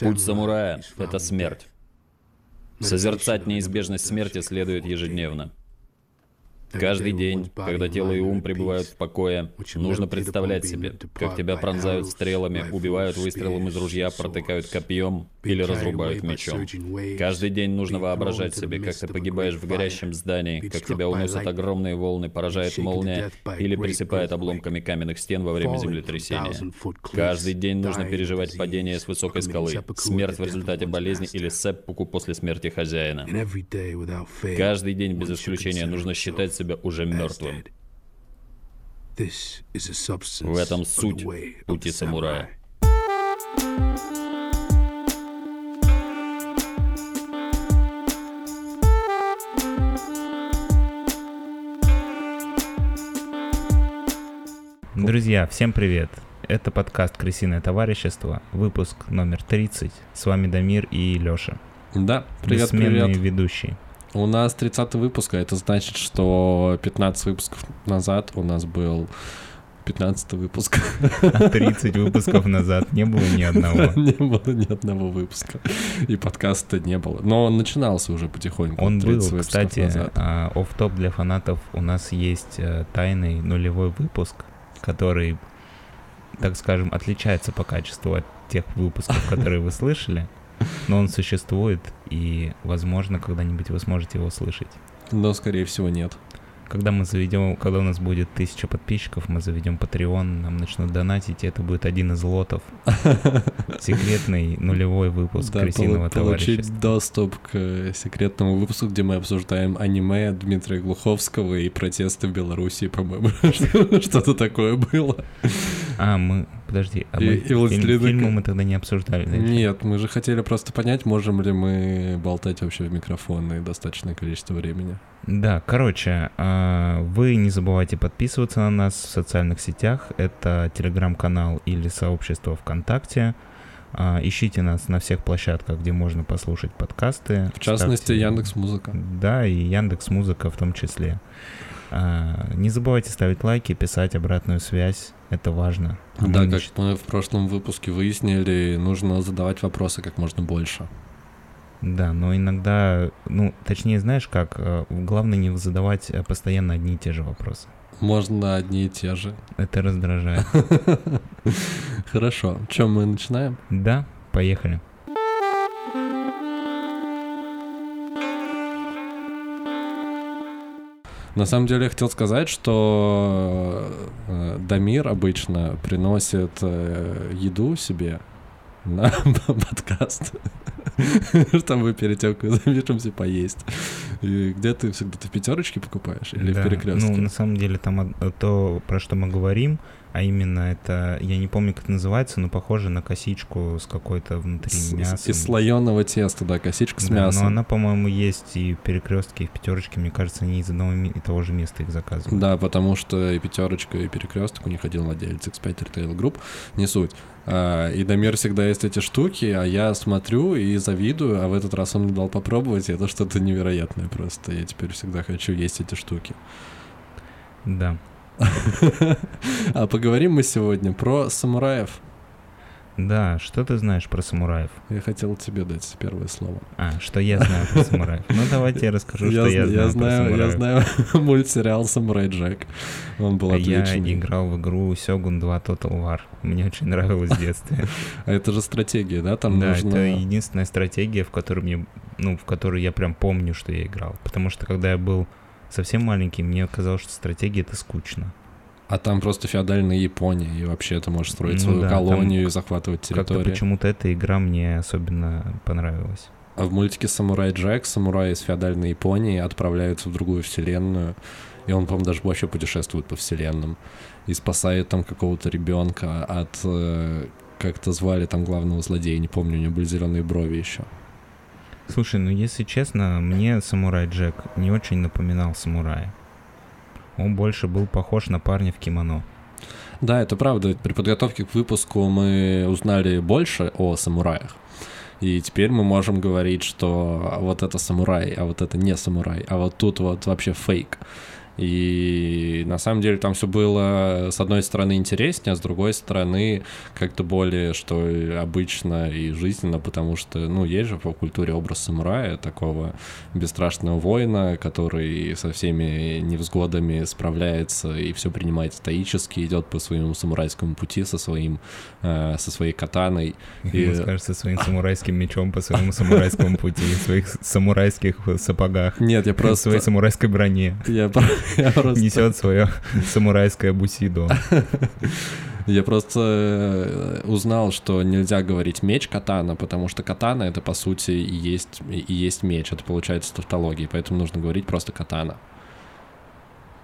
Путь самурая — это смерть. Созерцать неизбежность смерти следует ежедневно. Каждый день, когда тело и ум пребывают в покое, нужно представлять себе, как тебя пронзают стрелами, убивают выстрелом из ружья, протыкают копьем или разрубают мечом. Каждый день нужно воображать себе, как ты погибаешь в горящем здании, как тебя уносят огромные волны, поражает молния или присыпает обломками каменных стен во время землетрясения. Каждый день нужно переживать падение с высокой скалы, смерть в результате болезни или сеппуку после смерти хозяина. Каждый день без исключения нужно считать себя уже мертвым. В этом суть пути самурая. Друзья, всем привет! Это подкаст «Крысиное товарищество», выпуск номер 30. С вами Дамир и Лёша. Да, привет, привет. ведущие. У нас 30 выпуск, а это значит, что 15 выпусков назад у нас был 15 выпуск. А 30 выпусков назад не было ни одного. Не было ни одного выпуска. И подкаста не было. Но он начинался уже потихоньку. Он 30 был, кстати, а, офф-топ для фанатов. У нас есть э, тайный нулевой выпуск, который, так скажем, отличается по качеству от тех выпусков, которые вы слышали. Но он существует, и, возможно, когда-нибудь вы сможете его слышать. Но, скорее всего, нет. Когда мы заведем, когда у нас будет тысяча подписчиков, мы заведем Patreon, нам начнут донатить, и это будет один из лотов. Секретный нулевой выпуск Да, крысиного полу- получить доступ к э, секретному выпуску, где мы обсуждаем аниме Дмитрия Глуховского и протесты в Беларуси, по-моему. Что-то такое было. А, мы, подожди, а И- мы и фильм- «Властелина фильмы мы тогда не обсуждали. да? Нет, мы же хотели просто понять, можем ли мы болтать вообще в микрофон и достаточное количество времени. Да, короче, а, вы не забывайте подписываться на нас в социальных сетях. Это телеграм-канал или сообщество ВКонтакте. А, Ищите нас на всех площадках, где можно послушать подкасты. В частности, Ставьте- Яндекс Музыка. Да, и Яндекс Музыка в том числе. А, Не забывайте ставить лайки, писать обратную связь. Это важно. А Да, мы как мы в прошлом выпуске выяснили, нужно задавать вопросы как можно больше. Да, но иногда, ну, точнее, знаешь как, э, главное не задавать э, постоянно одни и те же вопросы. Можно одни и те же. Это раздражает. Хорошо. Чем мы начинаем? Да, поехали. На самом деле я хотел сказать, что э, Дамир обычно приносит э, еду себе на подкаст, чтобы перед тем, как запишемся, поесть. И где ты всегда ты в пятерочке покупаешь или Да, в перекрестке? Ну, на самом деле, там то, про что мы говорим, а именно это, я не помню, как это называется, но похоже на косичку с какой-то внутри С- мясом. Из слоеного теста, да, косичка с Да, мясом. Но она, по-моему, есть и в перекрестке, и в пятерочке. Мне кажется, они из одного и того же места их заказывают. Да, потому что и пятерочка, и перекресток у них один владелец X5 Retail Group, не суть. А, и Дамир всегда есть эти штуки, а я смотрю и завидую, а в этот раз он мне дал попробовать, и это что-то невероятное просто. Я теперь всегда хочу есть эти штуки. Да. А поговорим мы сегодня про самураев. Да, что ты знаешь про самураев? Я хотел тебе дать первое слово. А, что я знаю про самураев? Ну, давайте я расскажу, что я зн- знаю про я самураев. знаю мультсериал «Самурай Джек». Он был Я отличный. играл в игру Сёгун 2 Total War. Мне очень нравилось в детстве. А это же стратегия, да? Там да, нужно... это единственная стратегия, в которой мне, ну, в которую я прям помню, что я играл. Потому что когда я был совсем маленький, мне казалось, что стратегия это скучно. А там просто феодальная Япония, и вообще ты можешь строить Ну свою да, колонию и захватывать Как-то территорию. почему-то эта игра мне особенно понравилась. А в мультике «Самурай Джек» самураи из феодальной Японии отправляются в другую вселенную, и он, по-моему, даже вообще путешествует по вселенным и спасает там какого-то ребенка от... э, как-то звали там главного злодея, не помню, у него были зеленые брови еще. Слушай, ну если честно, мне самурай Джек не очень напоминал самурая. Он больше был похож на парня в кимоно. Да, это правда. При подготовке к выпуску мы узнали больше о самураях. И теперь мы можем говорить, что вот это самурай, а вот это не самурай, а вот тут вот вообще фейк. И на самом деле там все было, с одной стороны, интереснее, а с другой стороны, как-то более, что обычно и жизненно, потому что, ну, есть же в культуре образ самурая, такого бесстрашного воина, который со всеми невзгодами справляется и все принимает стоически, идет по своему самурайскому пути со своим, э, со своей катаной. И, кажется, своим самурайским мечом по своему самурайскому пути, в своих самурайских сапогах. Нет, я просто... В своей самурайской броне. Я, я просто... Несет свое самурайское бусидо. Я просто э, узнал, что нельзя говорить меч катана, потому что катана это по сути и есть, и есть меч. Это получается тавтология, поэтому нужно говорить просто катана.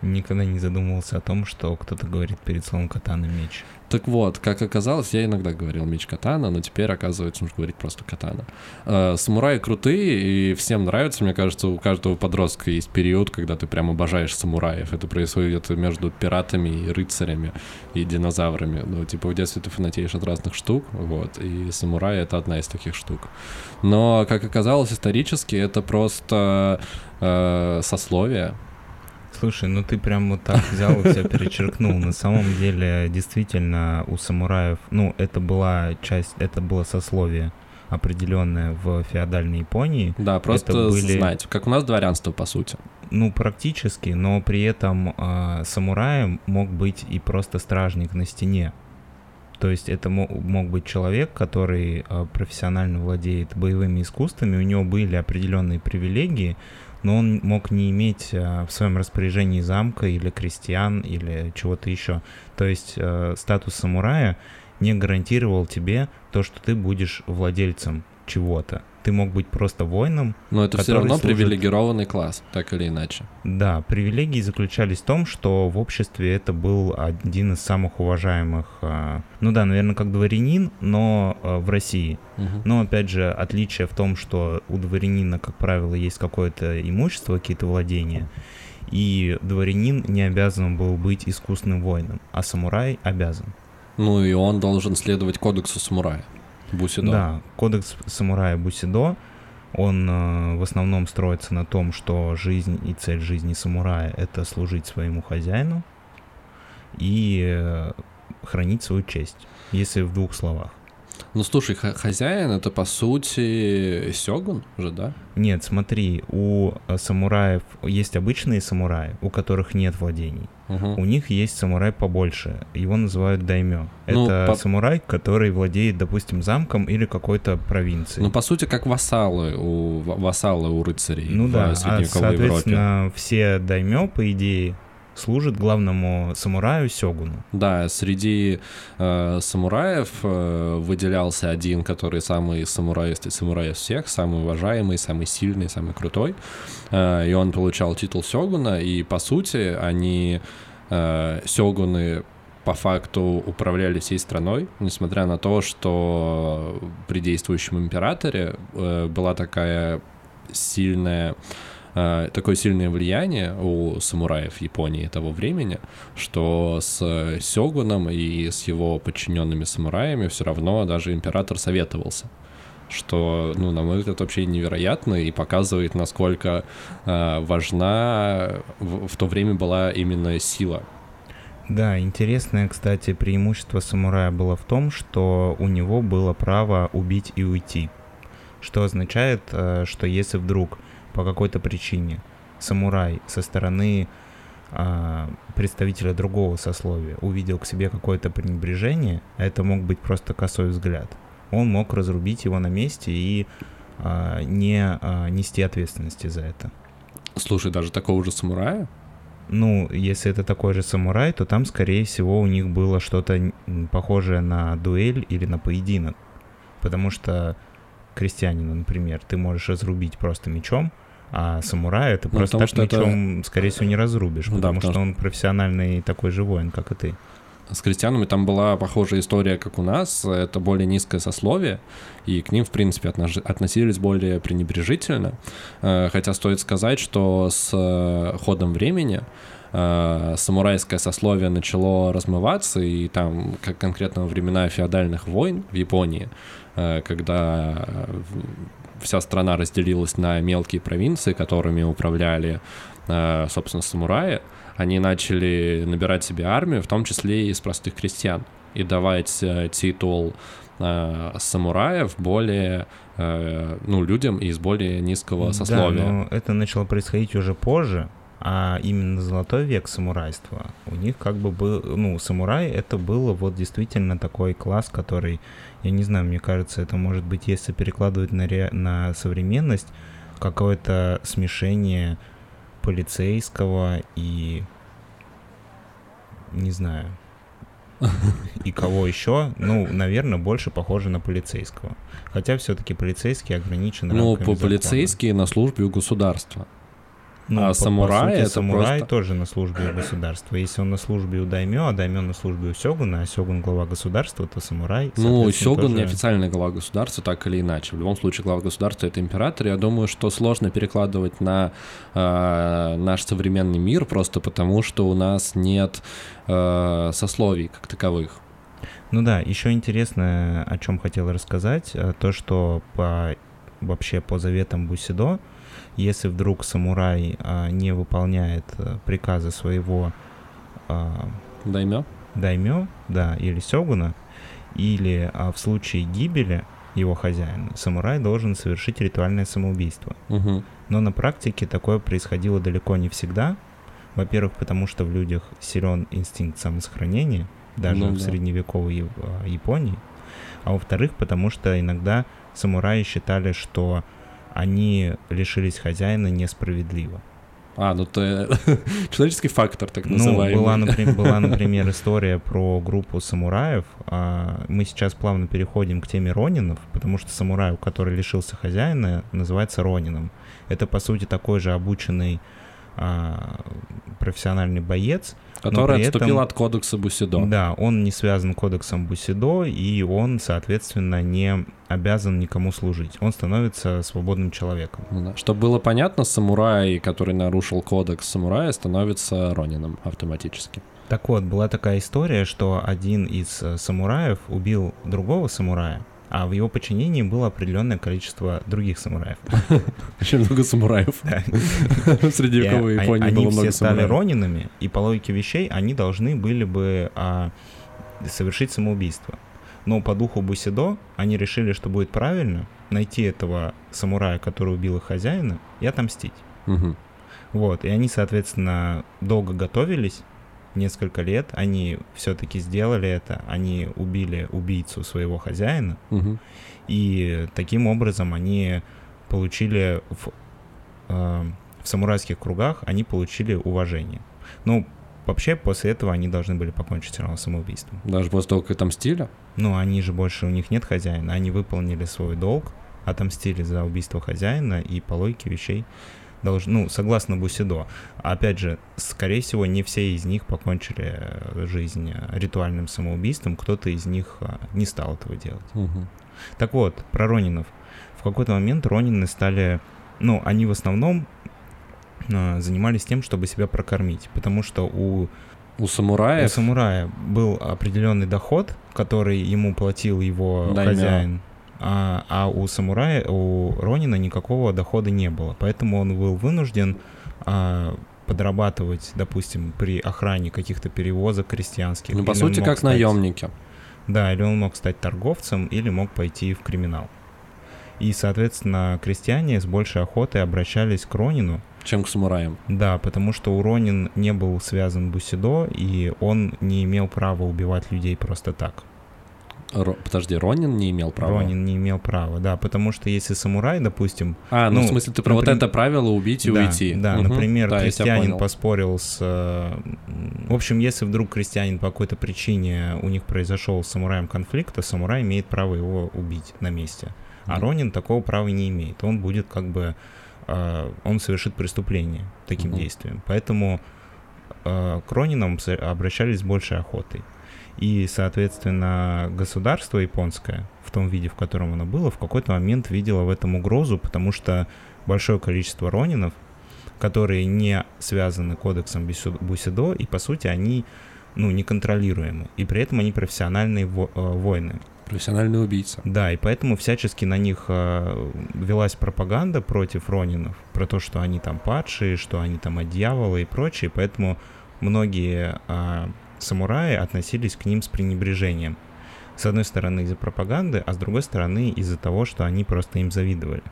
Никогда не задумывался о том, что кто-то говорит перед словом катана меч. Так вот, как оказалось, я иногда говорил меч катана, но теперь, оказывается, нужно говорить просто катана. Э, самураи крутые, и всем нравится. Мне кажется, у каждого подростка есть период, когда ты прям обожаешь самураев. Это происходит между пиратами и рыцарями, и динозаврами. Ну, типа, в детстве ты фанатеешь от разных штук, вот, и самураи — это одна из таких штук. Но, как оказалось, исторически это просто э, сословие, Слушай, ну ты прям вот так взял и все перечеркнул. На самом деле, действительно, у самураев, ну, это была часть, это было сословие определенное в феодальной Японии. Да, просто это были... знать, как у нас дворянство, по сути. Ну, практически, но при этом э, самураем мог быть и просто стражник на стене. То есть это мог, быть человек, который э, профессионально владеет боевыми искусствами, у него были определенные привилегии, но он мог не иметь э, в своем распоряжении замка или крестьян или чего-то еще. То есть э, статус самурая не гарантировал тебе то, что ты будешь владельцем чего-то ты мог быть просто воином. Но это все равно служит... привилегированный класс, так или иначе. Да, привилегии заключались в том, что в обществе это был один из самых уважаемых, а, ну да, наверное, как дворянин, но а, в России. Угу. Но опять же, отличие в том, что у дворянина, как правило, есть какое-то имущество, какие-то владения, и дворянин не обязан был быть искусным воином, а самурай обязан. Ну и он должен следовать кодексу самурая. Бусидо. Да, кодекс самурая Бусидо, он э, в основном строится на том, что жизнь и цель жизни самурая — это служить своему хозяину и э, хранить свою честь, если в двух словах. Ну слушай, хозяин это по сути сёгун же, да? Нет, смотри, у э, самураев есть обычные самураи, у которых нет владений. Угу. У них есть самурай побольше, его называют даймё. Ну, это по... самурай, который владеет, допустим, замком или какой-то провинцией. Ну, по сути, как вассалы у вассалы у рыцарей ну, да, а, соответственно, Европе. все даймё, по идее, служит главному самураю Сёгуну. Да, среди э, самураев э, выделялся один, который самый самурай из самураев всех, самый уважаемый, самый сильный, самый крутой. Э, и он получал титул Сёгуна, и по сути они э, Сёгуны по факту управляли всей страной, несмотря на то, что при действующем императоре э, была такая сильная такое сильное влияние у самураев Японии того времени, что с Сёгуном и с его подчиненными самураями все равно даже император советовался что, ну, на мой взгляд, вообще невероятно и показывает, насколько э, важна в, в то время была именно сила. Да, интересное, кстати, преимущество самурая было в том, что у него было право убить и уйти, что означает, э, что если вдруг по какой-то причине самурай со стороны а, представителя другого сословия увидел к себе какое-то пренебрежение, а это мог быть просто косой взгляд, он мог разрубить его на месте и а, не а, нести ответственности за это. Слушай, даже такого же самурая? Ну, если это такой же самурай, то там, скорее всего, у них было что-то похожее на дуэль или на поединок. Потому что крестьянина, например, ты можешь разрубить просто мечом, а самурай это ну, просто так мечом, это... скорее всего, не разрубишь, ну, потому, да, потому что он профессиональный такой же воин, как и ты. С крестьянами там была похожая история, как у нас. Это более низкое сословие, и к ним, в принципе, относились более пренебрежительно. Э, хотя стоит сказать, что с э, ходом времени э, самурайское сословие начало размываться, и там, как конкретно во времена феодальных войн в Японии, когда вся страна разделилась на мелкие провинции, которыми управляли, э, собственно, самураи, они начали набирать себе армию, в том числе и из простых крестьян, и давать э, титул э, самураев более ну, людям из более низкого сословия. Да, но это начало происходить уже позже, а именно золотой век самурайства, у них как бы был, ну, самурай это было вот действительно такой класс, который я не знаю, мне кажется, это может быть, если перекладывать на, ре... на современность, какое-то смешение полицейского и не знаю, и кого еще, ну, наверное, больше похоже на полицейского. Хотя все-таки полицейский ограничен Ну, по полицейские на службе у государства. Ну, а самурай сути, это самурай просто... тоже на службе у государства. Если он на службе у даймё, а даймё на службе у сёгуна, а сёгун глава государства, то самурай... Ну, сёгун тоже... не официальная глава государства, так или иначе. В любом случае, глава государства — это император. Я думаю, что сложно перекладывать на э, наш современный мир, просто потому что у нас нет э, сословий как таковых. Ну да, еще интересно, о чем хотел рассказать, э, то, что по вообще по заветам Бусидо, если вдруг самурай а, не выполняет а, приказы своего а, даймё, даймё, да, или сёгуна, или а, в случае гибели его хозяина, самурай должен совершить ритуальное самоубийство. Угу. Но на практике такое происходило далеко не всегда. Во-первых, потому что в людях силен инстинкт самосохранения, даже ну, в да. средневековой а, Японии. А во-вторых, потому что иногда самураи считали, что они лишились хозяина несправедливо. А, ну то человеческий фактор, так называемый. Ну, была, например, была, например, история про группу самураев. А, мы сейчас плавно переходим к теме ронинов, потому что самурай, который лишился хозяина, называется ронином. Это, по сути, такой же обученный а, профессиональный боец. Который отступил этом, от кодекса Бусидо. Да, он не связан кодексом Бусидо, и он, соответственно, не обязан никому служить. Он становится свободным человеком. Ну да. Чтобы было понятно, самурай, который нарушил кодекс самурая, становится Ронином автоматически. Так вот, была такая история, что один из э, самураев убил другого самурая, а в его подчинении было определенное количество других самураев. Очень много самураев. В средневековой Японии было много Они все стали ронинами, и по логике вещей они должны были бы а, совершить самоубийство. Но по духу Бусидо они решили, что будет правильно найти этого самурая, который убил их хозяина, и отомстить. Вот, и они, соответственно, долго готовились, несколько лет они все-таки сделали это, они убили убийцу своего хозяина, угу. и таким образом они получили в, э, в самурайских кругах они получили уважение. Ну, вообще после этого они должны были покончить все равно самоубийством. Даже после того, как отомстили? Ну, они же больше, у них нет хозяина, они выполнили свой долг, отомстили за убийство хозяина, и по логике вещей долж... ну, согласно Бусидо. Опять же, скорее всего, не все из них покончили э, жизнь э, ритуальным самоубийством, кто-то из них э, не стал этого делать. Угу. Так вот, про Ронинов. В какой-то момент Ронины стали, ну, они в основном занимались тем, чтобы себя прокормить, потому что у у самурая? У самурая был определенный доход, который ему платил его Даймё. хозяин а, а у самурая, у Ронина никакого дохода не было. Поэтому он был вынужден а, подрабатывать, допустим, при охране каких-то перевозок крестьянских. Ну, по сути, как стать, наемники. Да, или он мог стать торговцем, или мог пойти в криминал. И, соответственно, крестьяне с большей охотой обращались к Ронину. Чем к самураям. Да, потому что у Ронин не был связан Бусидо, и он не имел права убивать людей просто так. Ро... Подожди, Ронин не имел права? Ронин не имел права, да, потому что если самурай, допустим... А, ну, ну в смысле ты про например... вот это правило убить и да, уйти. Да, угу. например, да, крестьянин поспорил с... Э, в общем, если вдруг крестьянин по какой-то причине у них произошел с самураем конфликт, то самурай имеет право его убить на месте. А угу. Ронин такого права не имеет. Он будет как бы... Э, он совершит преступление таким угу. действием. Поэтому э, к Ронинам обращались с большей охотой. И, соответственно, государство японское, в том виде, в котором оно было, в какой-то момент видело в этом угрозу, потому что большое количество ронинов, которые не связаны кодексом Бусидо, и, по сути, они ну, неконтролируемы. И при этом они профессиональные во- э, воины. Профессиональный убийца. Да, и поэтому всячески на них э, велась пропаганда против Ронинов, про то, что они там падшие, что они там от дьявола и прочее, поэтому многие э, самураи относились к ним с пренебрежением. С одной стороны из-за пропаганды, а с другой стороны из-за того, что они просто им завидовали.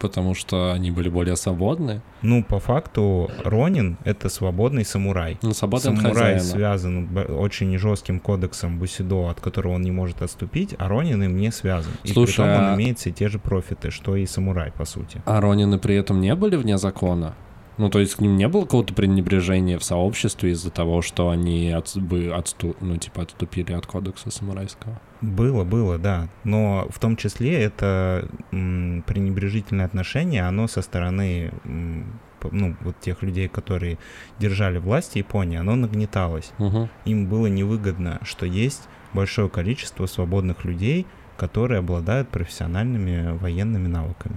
Потому что они были более свободны. Ну, по факту, Ронин — это свободный самурай. Ну, свободный от Самурай хозяина. связан очень жестким кодексом Бусидо, от которого он не может отступить, а Ронин им не связан. И Слушай, при том он а- имеет все те же профиты, что и самурай, по сути. А Ронины при этом не были вне закона? Ну, то есть к ним не было какого-то пренебрежения в сообществе из-за того, что они от, бы отсту, ну, типа, отступили от кодекса самурайского? Было, было, да. Но в том числе это м, пренебрежительное отношение, оно со стороны м, ну, вот тех людей, которые держали власть в Японии, оно нагнеталось. Угу. Им было невыгодно, что есть большое количество свободных людей, которые обладают профессиональными военными навыками.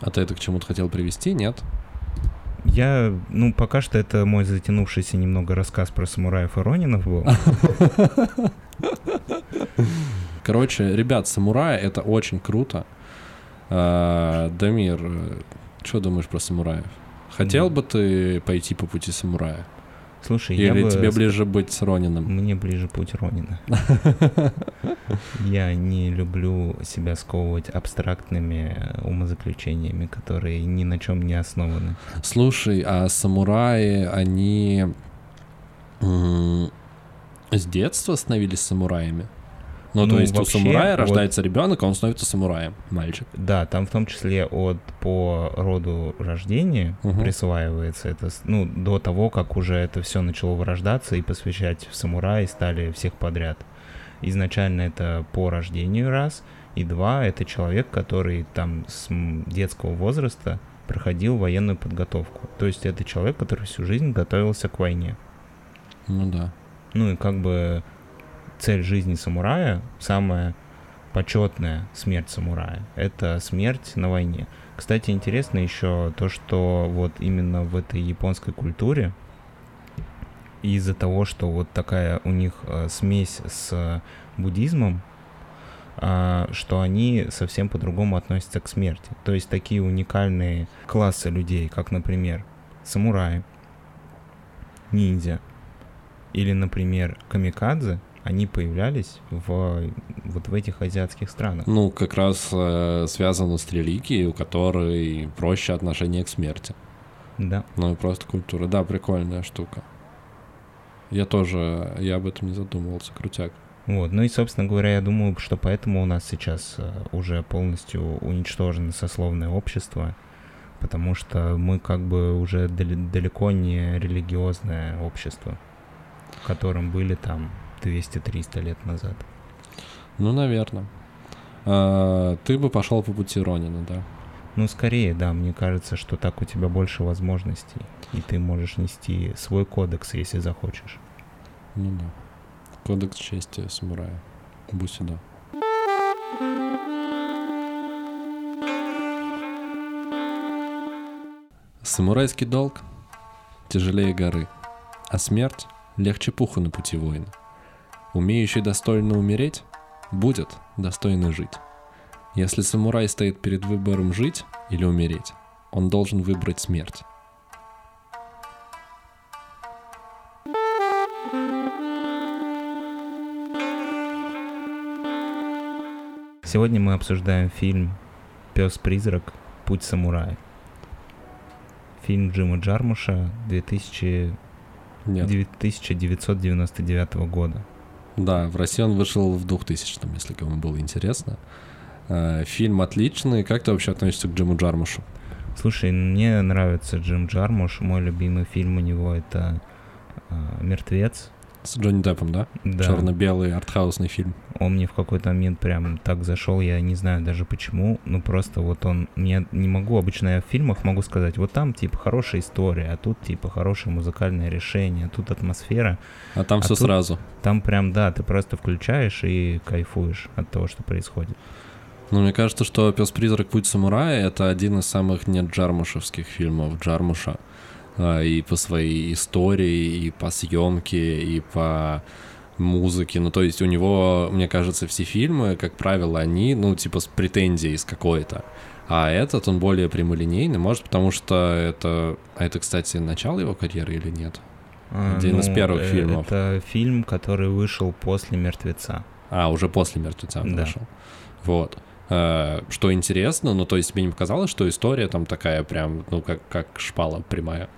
А ты это к чему-то хотел привести, нет? Я, ну, пока что это мой затянувшийся немного рассказ про самураев и ронинов был. Короче, ребят, самураи — это очень круто. А, Дамир, что думаешь про самураев? Хотел бы ты пойти по пути самурая? Слушай, я Или бы... тебе ближе быть с Ронином? Мне ближе путь Ронина. Я не люблю себя сковывать абстрактными э, умозаключениями, которые ни на чем не основаны. Слушай, а самураи, они с детства становились самураями? Ну, Ну, то есть вообще, у самурая вот- рождается ребенок, а он становится самураем, мальчик. Да, там в том числе от по роду рождения Мгм. присваивается это, ну, до того, как уже это все начало вырождаться и посвящать в самураи стали всех подряд. Изначально это по рождению раз, и два, это человек, который там с детского возраста проходил военную подготовку. То есть это человек, который всю жизнь готовился к войне. Ну да. Ну и как бы цель жизни самурая, самая почетная смерть самурая, это смерть на войне. Кстати, интересно еще то, что вот именно в этой японской культуре из-за того, что вот такая у них э, смесь с буддизмом, а, что они совсем по-другому относятся к смерти. То есть такие уникальные классы людей, как, например, самураи, ниндзя или, например, камикадзе, они появлялись в, вот в этих азиатских странах. Ну, как раз э, связано с религией, у которой проще отношение к смерти. Да. Ну и просто культура. Да, прикольная штука. Я тоже, я об этом не задумывался, крутяк. Вот. Ну и, собственно говоря, я думаю, что поэтому у нас сейчас э, уже полностью уничтожено сословное общество, потому что мы как бы уже дал- далеко не религиозное общество, в котором были там 200-300 лет назад. Ну, наверное. ты бы пошел по пути Ронина, да? Ну, скорее, да, мне кажется, что так у тебя больше возможностей, и ты можешь нести свой кодекс, если захочешь. Ну да. Кодекс чести самурая. Бусида. Самурайский долг тяжелее горы, а смерть легче пуха на пути воина. Умеющий достойно умереть будет достойно жить. Если самурай стоит перед выбором жить или умереть, он должен выбрать смерть. Сегодня мы обсуждаем фильм «Пес-призрак. Путь самурая». Фильм Джима Джармуша 2000 Нет. 1999 года. Да, в России он вышел в 2000-м, если кому было интересно. Э, Фильм отличный. Как ты вообще относишься к Джиму Джармушу? Слушай, мне нравится Джим Джармуш. Мой любимый фильм у него это а, «Мертвец». С Джонни Деппом, да? Да. Черно-белый артхаусный фильм. Он мне в какой-то момент прям так зашел, я не знаю даже почему, ну просто вот он, я не могу, обычно я в фильмах могу сказать, вот там типа хорошая история, а тут типа хорошее музыкальное решение, а тут атмосфера, А там А все тут- сразу. там прям, да, ты просто включаешь и кайфуешь от того, что происходит. Ну, мне кажется, что «Пес-призрак. Путь самурая» — это один из самых не джармушевских фильмов Джармуша. А, И по своей истории, и по съемке, и по музыки. Ну, то есть у него, мне кажется, все фильмы, как правило, они, ну, типа с претензией с какой-то. А этот, он более прямолинейный, может, потому что это... А это, кстати, начало его карьеры или нет? А, Один из ну, первых э, фильмов. Это фильм, который вышел после «Мертвеца». А, уже после «Мертвеца» он Да. вышел. Вот. Э, Что интересно, ну, то есть тебе не показалось, что история там такая прям, ну, как, как шпала прямая?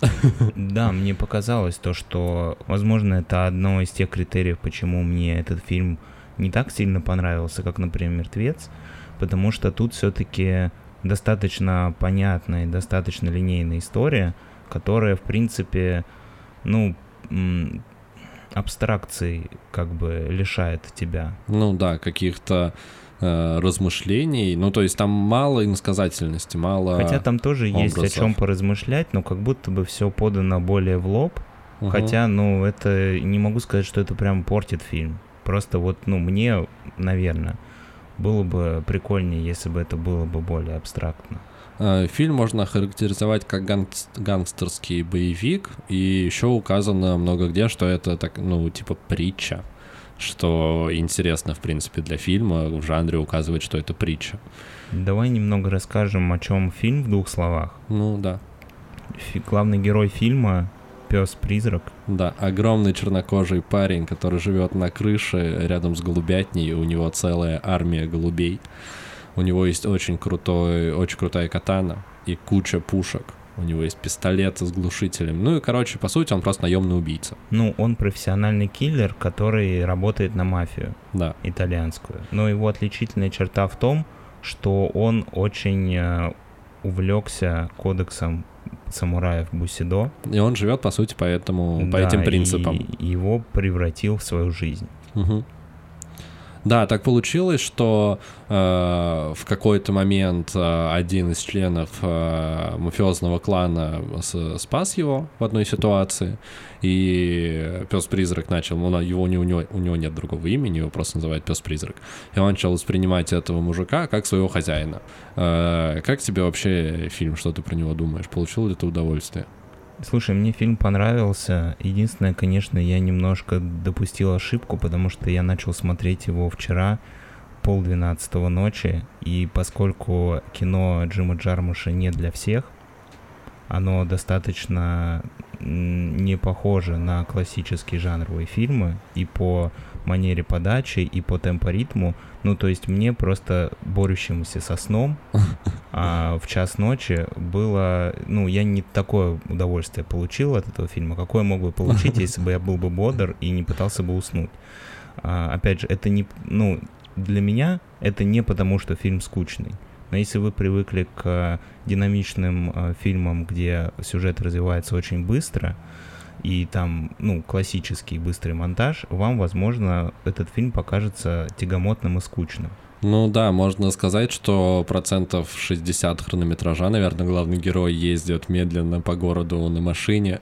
Да, мне показалось то, что, возможно, это одно из тех критериев, почему мне этот фильм не так сильно понравился, как, например, «Мертвец», потому что тут все-таки достаточно понятная, и достаточно линейная история, которая, в принципе, ну, абстракций как бы лишает тебя. Ну да, каких-то э, размышлений. Ну, то есть там мало иносказательности, мало... Хотя там тоже есть о образов. чем поразмышлять, но как будто бы все подано более в лоб, Мгм. Хотя, ну, это не могу сказать, что это прям портит фильм. Просто вот, ну, мне, наверное, было бы прикольнее, если бы это было бы более абстрактно. Э, Фильм можно охарактеризовать как гангс- гангстерский боевик, и еще указано много где, что это так, ну, типа притча, что интересно, в принципе, для фильма в жанре указывать, что это притча. Давай немного расскажем, о чем фильм в двух словах. Ну да, Фи- главный герой фильма пес-призрак. да, огромный чернокожий парень, который живет на крыше рядом с голубятней, у него целая армия голубей. У него есть очень крутой, очень крутая катана и куча пушек. У него есть пистолеты с глушителем. Ну и, короче, по сути, он просто наемный убийца. Ну, он профессиональный киллер, который работает на мафию Да. итальянскую. Но его отличительная черта в том, что он очень э, увлекся кодексом самураев Бусидо. И он живет, по сути, по, этому, по Да, этим принципам. И его превратил в свою жизнь. Мгм. Да, так получилось, что э, в какой-то момент э, один из членов э, мафиозного клана с- спас его в одной ситуации, и пес-призрак начал, на- его, у, него, у него нет другого имени, его просто называют пес-призрак, и он начал воспринимать этого мужика как своего хозяина. Э, как тебе вообще фильм, что ты про него думаешь? Получил ли ты удовольствие? Слушай, мне фильм понравился. Единственное, конечно, я немножко допустил ошибку, потому что я начал смотреть его вчера, полдвенадцатого ночи, и поскольку кино Джима Джармуша не для всех, оно достаточно не похоже на классические жанровые фильмы и по манере подачи, и по темпоритму. Ну, то есть мне просто борющемуся со сном а в час ночи было... Ну, я не такое удовольствие получил от этого фильма, какое мог бы получить, если бы я был бы бодр и не пытался бы уснуть. А, опять же, это не... Ну, для меня это не потому, что фильм скучный. Но если вы привыкли к динамичным э, фильмам, где сюжет развивается очень быстро, и там, ну, классический быстрый монтаж, вам, возможно, этот фильм покажется тягомотным и скучным. Ну да, можно сказать, что процентов 60 хронометража, наверное, главный герой ездит медленно по городу на машине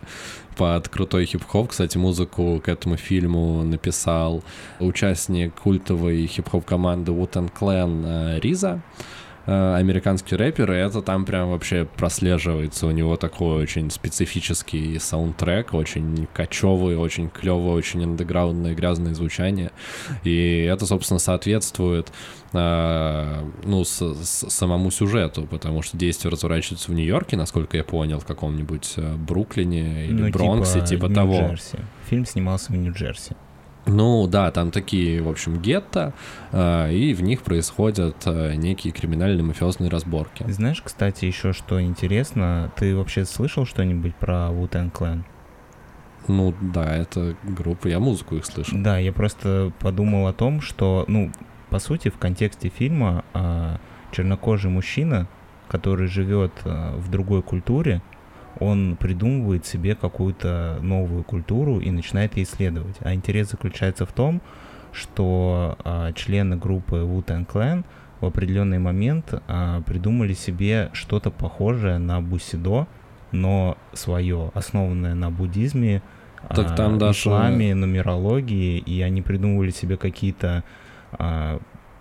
под крутой хип-хоп. Кстати, музыку к этому фильму написал участник культовой хип-хоп команды Wu-Tang Clan э, Риза э, американский рэпер, и это там прям вообще прослеживается. У него такой очень специфический саундтрек, очень кочевый, очень клевый, очень андеграундное, грязное звучание. И это, собственно, соответствует э, ну, с- с- самому сюжету, потому что действие разворачивается в Нью-Йорке, насколько я понял, в каком-нибудь э, Бруклине или Ну, Бронксе, типа, того. Нью-Джерси. Фильм снимался в Нью-Джерси. Ну да, там такие, в общем, гетто, э, и в них происходят э, некие криминальные мафиозные разборки. Знаешь, кстати, еще что интересно, ты вообще слышал что-нибудь про Wu-Tang Clan? Ну да, это группа, я музыку их слышу. Да, я просто подумал о том, что, ну, по сути, в контексте фильма а, чернокожий мужчина, который живет а, в другой культуре, он придумывает себе какую-то новую культуру и начинает ее исследовать. А интерес заключается в том, что а, члены группы Wu-Tang Clan в определенный момент а, придумали себе что-то похожее на бусидо, но свое, основанное на буддизме, Так а, там даже- исламе, нумерологии, и они придумывали себе какие-то а,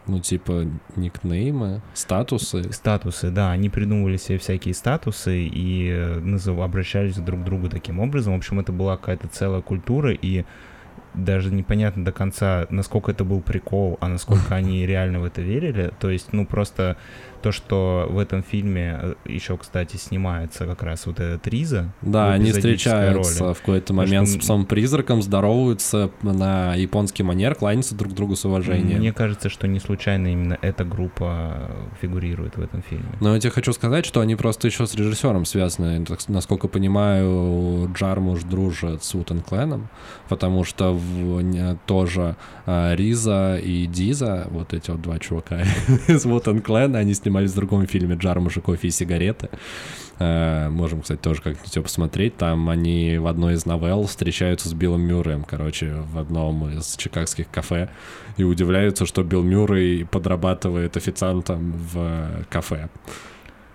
Ну типа никнеймы, статусы. статусы, да, они придумывали себе всякие статусы и э, назыв- обращались друг к другу таким образом. В общем, это была какая-то целая культура, и даже непонятно до конца, насколько это был прикол, а насколько они реально в это верили. То есть, ну, просто то, что в этом фильме э, еще, кстати, снимается как раз вот этот Риза. Да, они встречаются роли. в какой-то момент что... с псом-призраком, здороваются на японский манер, кланяются друг другу с уважением. Мне кажется, что не случайно именно эта группа фигурирует в этом фильме. Но я тебе хочу сказать, что они просто еще с режиссером связаны. Насколько понимаю, Джармуш дружит с Утен Кленом, потому что в, тоже а, Риза и Диза, вот эти вот два чувака из Утен Клена, они снимают снимались в другом фильме «Джармуш и кофе и сигареты». Э, можем, кстати, тоже как-нибудь его посмотреть. Там они в одной из новелл встречаются с Биллом Мюрреем, короче, в одном из чикагских кафе, и удивляются, что Билл Мюррей подрабатывает официантом в кафе.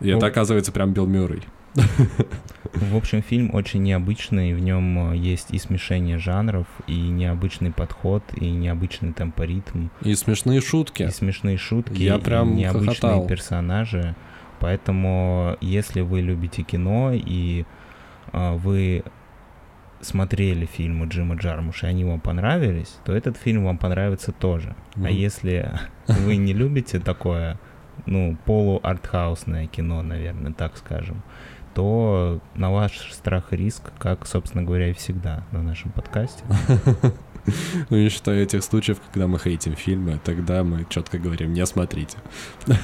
И ну, это, оказывается, прям Билл Мюррей. В общем, фильм очень необычный, в нем э, есть и смешение жанров, и необычный подход, и необычный темпоритм. И смешные шутки. И смешные шутки, Я прям и необычные хохотал. персонажи. Поэтому, если вы любите кино, и э, вы смотрели фильмы Джима Джармуша, и они вам понравились, то этот фильм вам понравится тоже. Mm. А если вы не любите такое, ну, полу-артхаусное кино, наверное, так скажем, то на ваш страх и риск, как, собственно говоря, и всегда на нашем подкасте. Ну, я считаю, этих случаев, когда мы хейтим фильмы, тогда мы четко говорим, не смотрите.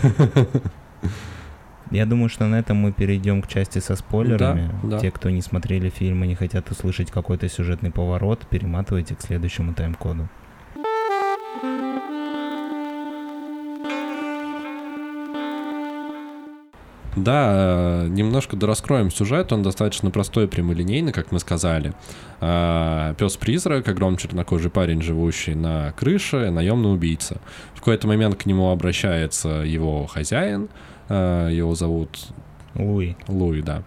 Я думаю, что на этом мы перейдем к части со спойлерами. Да, да. Те, кто не смотрели фильм и не хотят услышать какой-то сюжетный поворот, перематывайте к следующему тайм-коду. Да, немножко дораскроем сюжет, он достаточно простой прямолинейный, как мы сказали. А, Пес-призрак, огромный чернокожий парень, живущий на крыше, наемный убийца. В какой-то момент к нему обращается его хозяин, а, его зовут... Луи. Луи, да.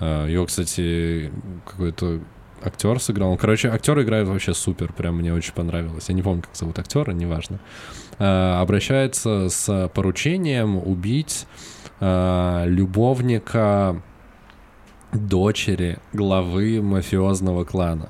А, его, кстати, какой-то актер сыграл. Короче, актер играет вообще супер, прям мне очень понравилось. Я не помню, как зовут актера, неважно. Обращается с поручением убить э, любовника дочери главы мафиозного клана.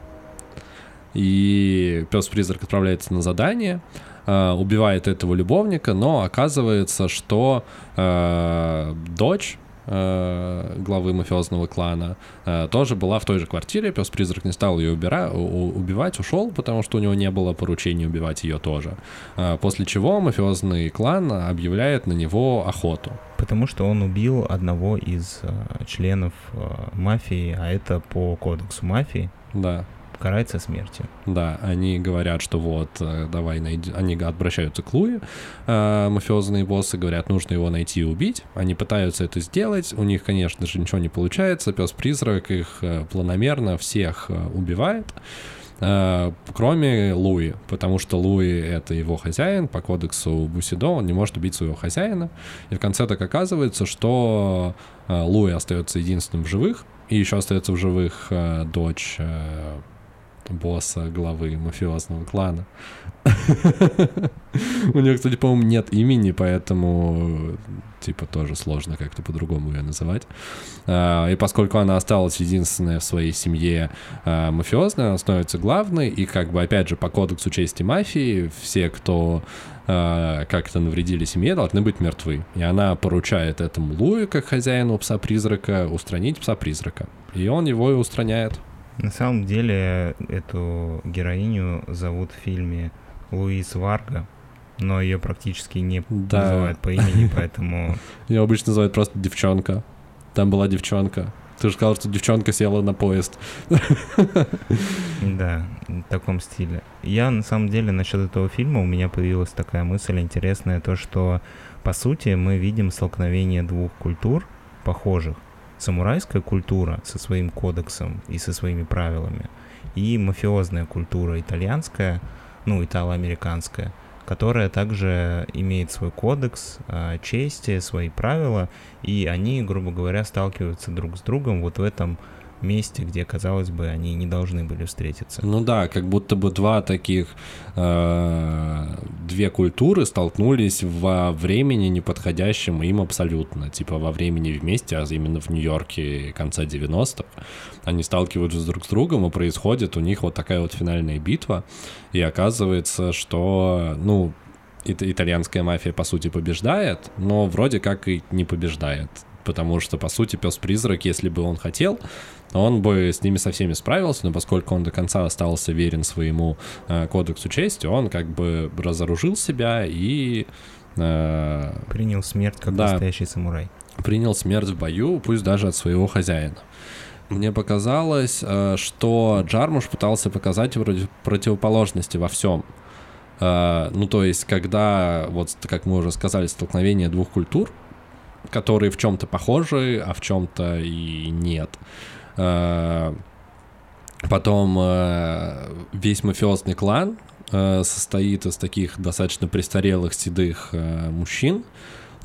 И пес-призрак отправляется на задание, э, убивает этого любовника, но оказывается, что э, дочь главы мафиозного клана, э, тоже была в той же квартире. Пес-призрак не стал ее убира... убивать, ушел, потому что у него не было поручения убивать ее тоже. Э, после чего мафиозный клан объявляет на него охоту. Потому что он убил одного из членов мафии, а это по кодексу мафии. Да карается смертью. Да, они говорят, что вот, э, давай найди... Они обращаются к Луи, э, мафиозные боссы говорят, нужно его найти и убить. Они пытаются это сделать, у них, конечно же, ничего не получается. Пес-призрак их э, планомерно всех э, убивает. Кроме Луи, потому что Луи — это его хозяин, по кодексу Бусидо он не может убить своего хозяина. И в конце так оказывается, что Луи остается единственным в живых, и еще остается в живых дочь босса главы мафиозного клана. У нее, кстати, по-моему, нет имени, поэтому типа тоже сложно как-то по-другому ее называть. А, и поскольку она осталась единственная в своей семье а, мафиозная, она становится главной, и как бы опять же по кодексу чести мафии все, кто а, как-то навредили семье, должны быть мертвы. И она поручает этому Луи, как хозяину пса-призрака, устранить пса-призрака. И он его и устраняет. На самом деле эту героиню зовут в фильме Луис Варга, но ее практически не да. называют по имени, поэтому... Ее обычно называют просто девчонка. Там была девчонка. Ты же сказал, что девчонка села на поезд. Да, в таком стиле. Я, на самом деле, насчет этого фильма у меня появилась такая мысль интересная, то, что, по сути, мы видим столкновение двух культур, похожих, самурайская культура со своим кодексом и со своими правилами, и мафиозная культура итальянская, ну, итало-американская, которая также имеет свой кодекс э, чести, свои правила, и они, грубо говоря, сталкиваются друг с другом вот в этом месте, где, казалось бы, они не должны были встретиться. Ну да, как будто бы два таких, э, две культуры столкнулись во времени неподходящем им абсолютно. Типа во времени вместе, а именно в Нью-Йорке конца 90-х. Они сталкиваются друг с другом, и происходит у них вот такая вот финальная битва. И оказывается, что, ну, итальянская мафия, по сути, побеждает, но вроде как и не побеждает. Потому что, по сути, пес-призрак, если бы он хотел, он бы с ними со всеми справился, но поскольку он до конца остался верен своему э, кодексу чести, он как бы разоружил себя и... Э, принял смерть как да, настоящий самурай. Принял смерть в бою, пусть даже от своего хозяина. Мне показалось, э, что Джармуш пытался показать вроде противоположности во всем. Э, ну, то есть, когда, вот как мы уже сказали, столкновение двух культур, которые в чем-то похожи, а в чем-то и нет. Э, потом э, весь мафиозный клан э, состоит из таких достаточно престарелых седых мужчин,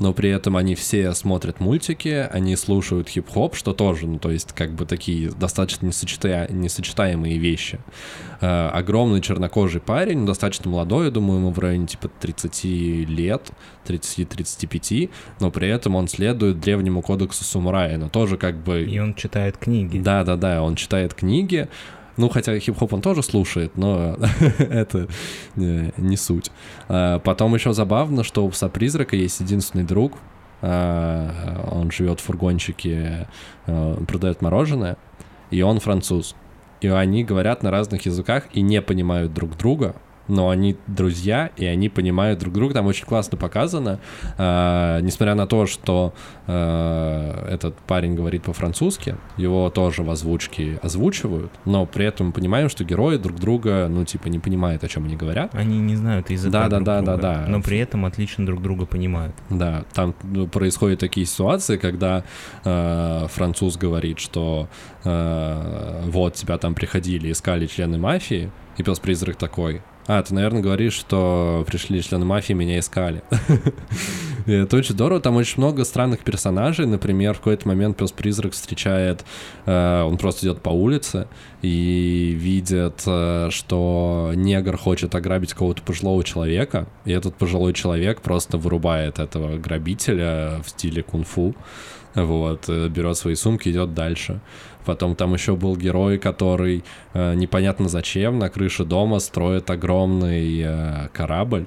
но при этом они все смотрят мультики, они слушают хип-хоп, что тоже, ну, то есть, как бы такие достаточно несочетая... несочетаемые вещи. Э, огромный чернокожий парень, достаточно молодой, я думаю, ему в районе типа 30 лет, 30-35, но при этом он следует древнему кодексу самурая, но тоже как бы... И он читает книги. Да-да-да, он читает книги, ну, хотя хип-хоп он тоже слушает, но это не, не суть. А, потом еще забавно, что у пса-призрака есть единственный друг. А, он живет в фургончике, а, продает мороженое, и он француз. И они говорят на разных языках и не понимают друг друга, но они друзья, и они понимают друг друга. Там очень классно показано, э, несмотря на то, что э, этот парень говорит по-французски, его тоже в озвучке озвучивают, но при этом мы понимаем, что герои друг друга, ну, типа, не понимают, о чем они говорят. Они не знают языка да, друг да, друга, да, да, да. но при этом отлично друг друга понимают. Да, там ну, происходят такие ситуации, когда э, француз говорит, что э, вот тебя там приходили, искали члены мафии, и пес-призрак такой, а, ты, наверное, говоришь, что пришли члены мафии, меня искали. Это очень здорово. Там очень много странных персонажей. Например, в какой-то момент пес-призрак встречает... Э, он просто идет по улице и видит, э, что негр хочет ограбить кого-то пожилого человека. И этот пожилой человек просто вырубает этого грабителя в стиле кунг-фу. Вот, э, берет свои сумки, идет дальше. Потом там еще был герой, который э, непонятно зачем на крыше дома строит огромный э, корабль.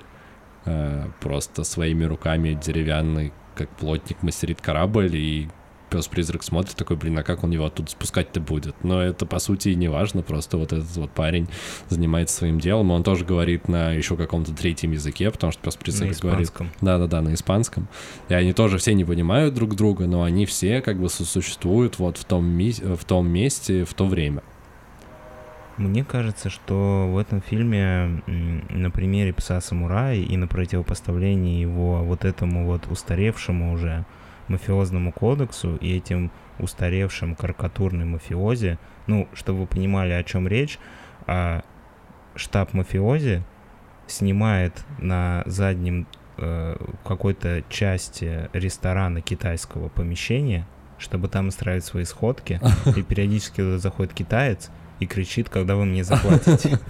Э, просто своими руками деревянный, как плотник мастерит корабль и пес-призрак смотрит такой, блин, а как он его оттуда спускать-то будет? Но это, по сути, и не важно, просто вот этот вот парень занимается своим делом, он тоже говорит на еще каком-то третьем языке, потому что пес-призрак говорит... Да-да-да, на испанском. И они тоже все не понимают друг друга, но они все как бы сосуществуют вот в том, ми... в том месте, в то время. Мне кажется, что в этом фильме на примере пса самурая и на противопоставлении его вот этому вот устаревшему уже мафиозному кодексу и этим устаревшим карикатурным мафиози, ну, чтобы вы понимали, о чем речь, а штаб мафиози снимает на заднем э, какой-то части ресторана китайского помещения, чтобы там устраивать свои сходки, и периодически туда заходит китаец, и кричит, когда вы мне заплатите.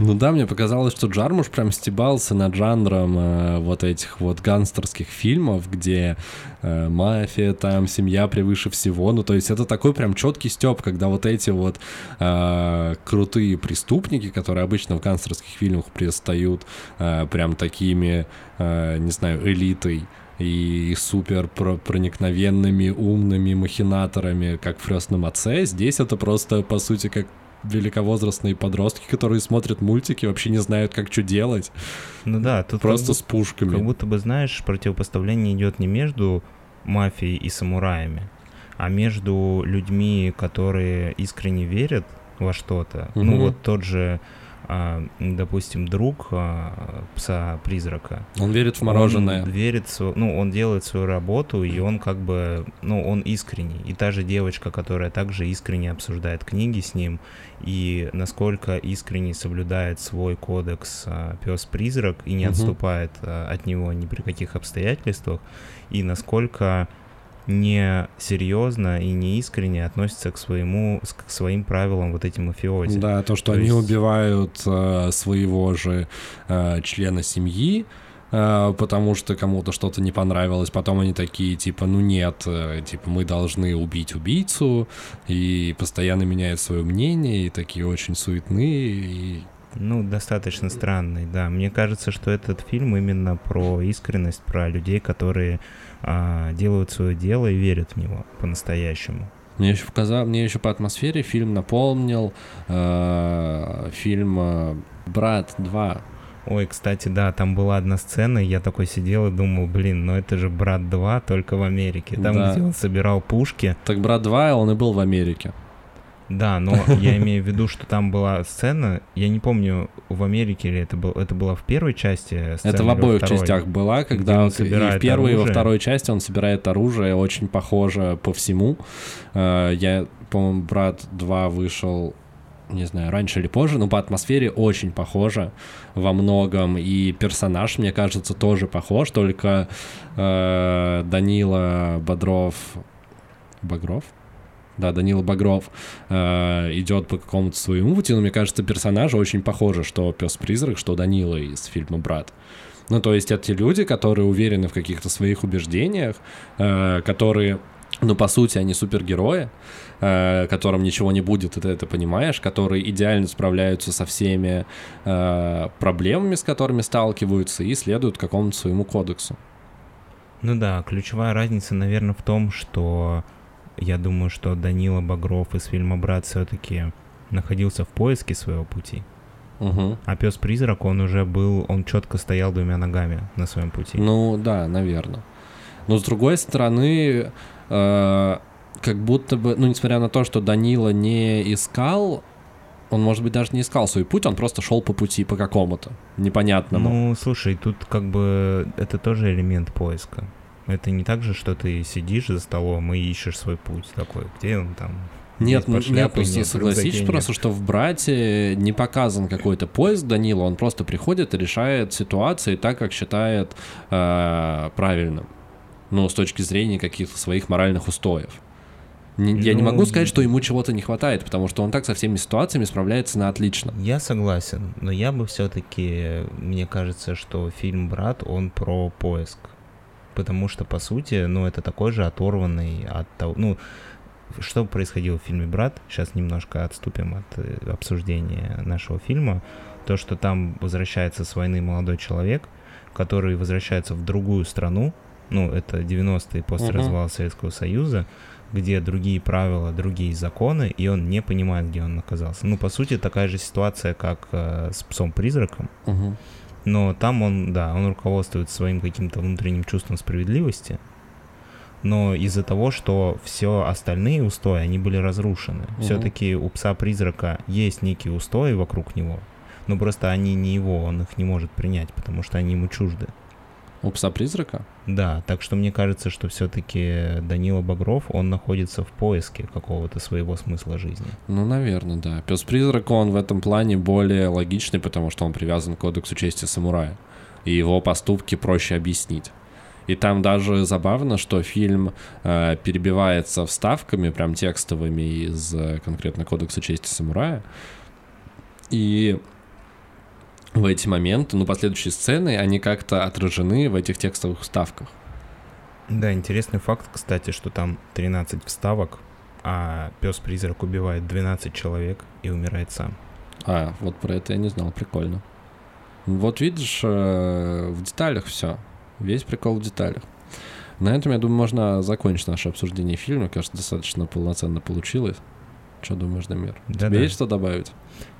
Ну да, мне показалось, что Джармуш прям стебался над жанром э, вот этих вот гангстерских фильмов, где э, мафия, там, семья превыше всего. Ну, то есть это такой прям четкий степ, когда вот эти вот э, крутые преступники, которые обычно в гангстерских фильмах предстают прям такими, не знаю, элитой, и супер проникновенными, умными махинаторами, как в «Крестном отце». Здесь это просто, по сути, как великовозрастные подростки, которые смотрят мультики, вообще не знают, как что делать. Ну да, тут просто с пушками. Как будто бы, знаешь, противопоставление идет не между мафией и самураями, а между людьми, которые искренне верят во что-то. Угу. Ну вот тот же допустим, друг а, пса-призрака. Он верит в мороженое. Он верит, ну, он делает свою работу, и он как бы, ну, он искренний. И та же девочка, которая также искренне обсуждает книги с ним, и насколько искренне соблюдает свой кодекс а, пес-призрак и не угу. отступает от него ни при каких обстоятельствах, и насколько не серьезно и не искренне относятся к своему, к своим правилам вот эти мафиози. Да, то, что То они есть- убивают э, своего же э, члена семьи, э, потому что кому-то что-то не понравилось, потом они такие, типа, ну нет, э, типа, мы должны убить убийцу, и постоянно меняют свое мнение, и такие очень суетные, и Ну, достаточно странный, да. Мне кажется, что этот фильм именно про искренность, про людей, которые а, делают свое дело и верят в него по-настоящему. Мне еще показал, мне еще по атмосфере фильм напомнил э, фильм э, Брат 2. Ой, кстати, да, там была одна сцена, и я такой сидел и думал, блин, ну это же «Брат 2» только в Америке. Там, Да. где он собирал пушки. Так Брат 2, он и был в Америке. Да, но я имею в виду, что там была сцена, я не помню, в Америке ли это было, это было в первой части сцены Это в или обоих второй? частях была, когда он он, и собирает в первой, и во оружие. второй части он собирает оружие, очень похоже по всему. Э, Я, по-моему, Брат 2 вышел не знаю, раньше или позже, но по атмосфере очень похоже во многом. И персонаж, мне кажется, тоже похож, только э, Данила Бодров... Багров? Да, Данила Багров э, идет по какому-то своему пути, но мне кажется, персонажи очень похожи, что пес-призрак, что Данила из фильма Брат. Ну, то есть это те люди, которые уверены в каких-то своих убеждениях, э, которые, ну, по сути, они супергерои, э, которым ничего не будет, и ты это понимаешь, которые идеально справляются со всеми э, проблемами, с которыми сталкиваются, и следуют какому-то своему кодексу. Ну да, ключевая разница, наверное, в том, что я думаю, что Данила Багров из фильма «Брат» все-таки находился в поиске своего пути. Угу. А пес-призрак, он уже был, он четко стоял двумя ногами на своем пути. Ну да, наверное. Но с другой стороны, э, как будто бы, ну несмотря на то, что Данила не искал, он, может быть, даже не искал свой путь, он просто шел по пути по какому-то непонятному. Ну, слушай, тут как бы это тоже элемент поиска. Это не так же, что ты сидишь за столом и ищешь свой путь такой, где он там. Нет, Здесь ну, нет, шляпой просто нет, согласись нет. просто, что в «Брате» не показан какой-то поиск Данила, он просто приходит и решает ситуации так, как считает э, правильным. Ну, с точки зрения каких-то своих моральных устоев. Не- я не Ну, могу сказать, что ему чего-то не хватает, потому что он так со всеми ситуациями справляется на отлично. Я согласен, но я бы все-таки, мне кажется, что фильм «Брат», он про поиск. Потому что, по сути, ну, это такой же оторванный от того... Ну, что происходило в фильме «Брат», сейчас немножко отступим от э, обсуждения нашего фильма, то, что там возвращается с войны молодой человек, который возвращается в другую страну, ну, это 90-е после Мгм. развала Советского Союза, где другие правила, другие законы, и он не понимает, где он оказался. Ну, по сути, такая же ситуация, как э, с псом-призраком, Мгм. Но там он, да, он руководствуется своим каким-то внутренним чувством справедливости, но из-за того, что все остальные устои, они были разрушены. Мгм. Все-таки у пса-призрака есть некие устои вокруг него, но просто они не его, он их не может принять, потому что они ему чужды. У пса-призрака? Да, так что мне кажется, что все-таки Данила Багров, он находится в поиске какого-то своего смысла жизни. Ну, наверное, да. Пес-призрак, он в этом плане более логичный, потому что он привязан к кодексу чести самурая. И его поступки проще объяснить. И там даже забавно, что фильм э, перебивается вставками, прям текстовыми из э, конкретно кодекса чести самурая. И в эти моменты, ну, последующие сцены, они как-то отражены в этих текстовых вставках. Да, интересный факт, кстати, что там 13 вставок, а пес-призрак убивает 12 человек и умирает сам. А, вот про это я не знал, прикольно. Вот видишь, э, в деталях все. Весь прикол в деталях. На этом, я думаю, можно закончить наше обсуждение фильма. Кажется, достаточно полноценно получилось. Что думаешь, Дамир? Да, Тебе да. есть что добавить?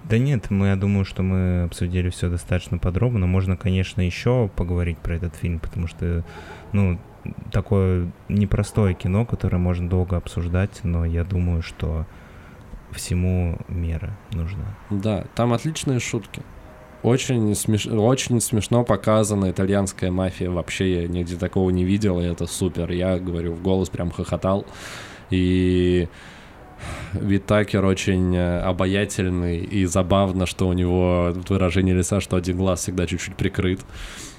Да нет, мы, я думаю, что мы обсудили все достаточно подробно. но Можно, конечно, еще поговорить про этот фильм, потому что, ну, такое непростое кино, которое можно долго обсуждать, но я думаю, что всему мера нужна. Да, там отличные шутки. Очень, смеш... очень смешно показана итальянская мафия. Вообще я нигде такого не видел, и это супер. Я, говорю, в голос прям хохотал. И Витакер очень э, обаятельный и забавно, что у него выражение лица, что один глаз всегда чуть-чуть прикрыт.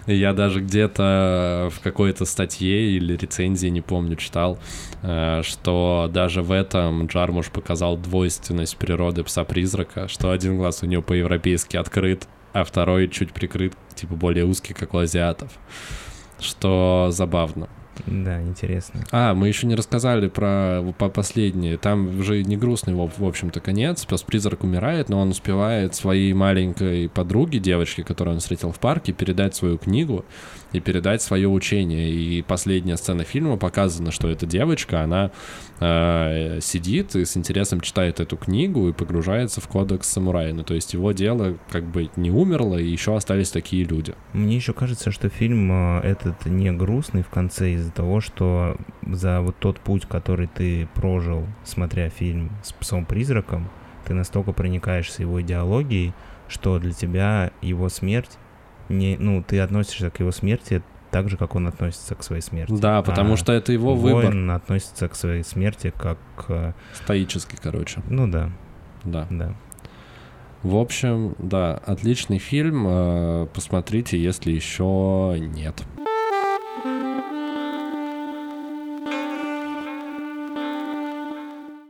И я даже где-то в какой-то статье или рецензии, не помню, читал, э, что даже в этом Джармуш показал двойственность природы пса-призрака, что один глаз у него по-европейски открыт, а второй чуть прикрыт, типа более узкий, как у азиатов. Что забавно. Да, интересно. А, мы еще не рассказали про по последнее. Там уже не грустный, в, общем-то, конец. Пес-призрак умирает, но он успевает своей маленькой подруге, девочке, которую он встретил в парке, передать свою книгу и передать свое учение. И последняя сцена фильма показана, что эта девочка, она э, сидит и с интересом читает эту книгу и погружается в кодекс самурая. Ну, то есть его дело как бы не умерло, и еще остались такие люди. Мне еще кажется, что фильм э, этот не грустный в конце из-за того, что за вот тот путь, который ты прожил, смотря фильм с псом-призраком, ты настолько проникаешься его идеологией, что для тебя его смерть не, ну, ты относишься к его смерти так же, как он относится к своей смерти. Да, потому а что это его выбор. Он относится к своей смерти как... Стоически, короче. Ну да. Да. Да. В общем, да, отличный фильм. Э, посмотрите, если еще нет.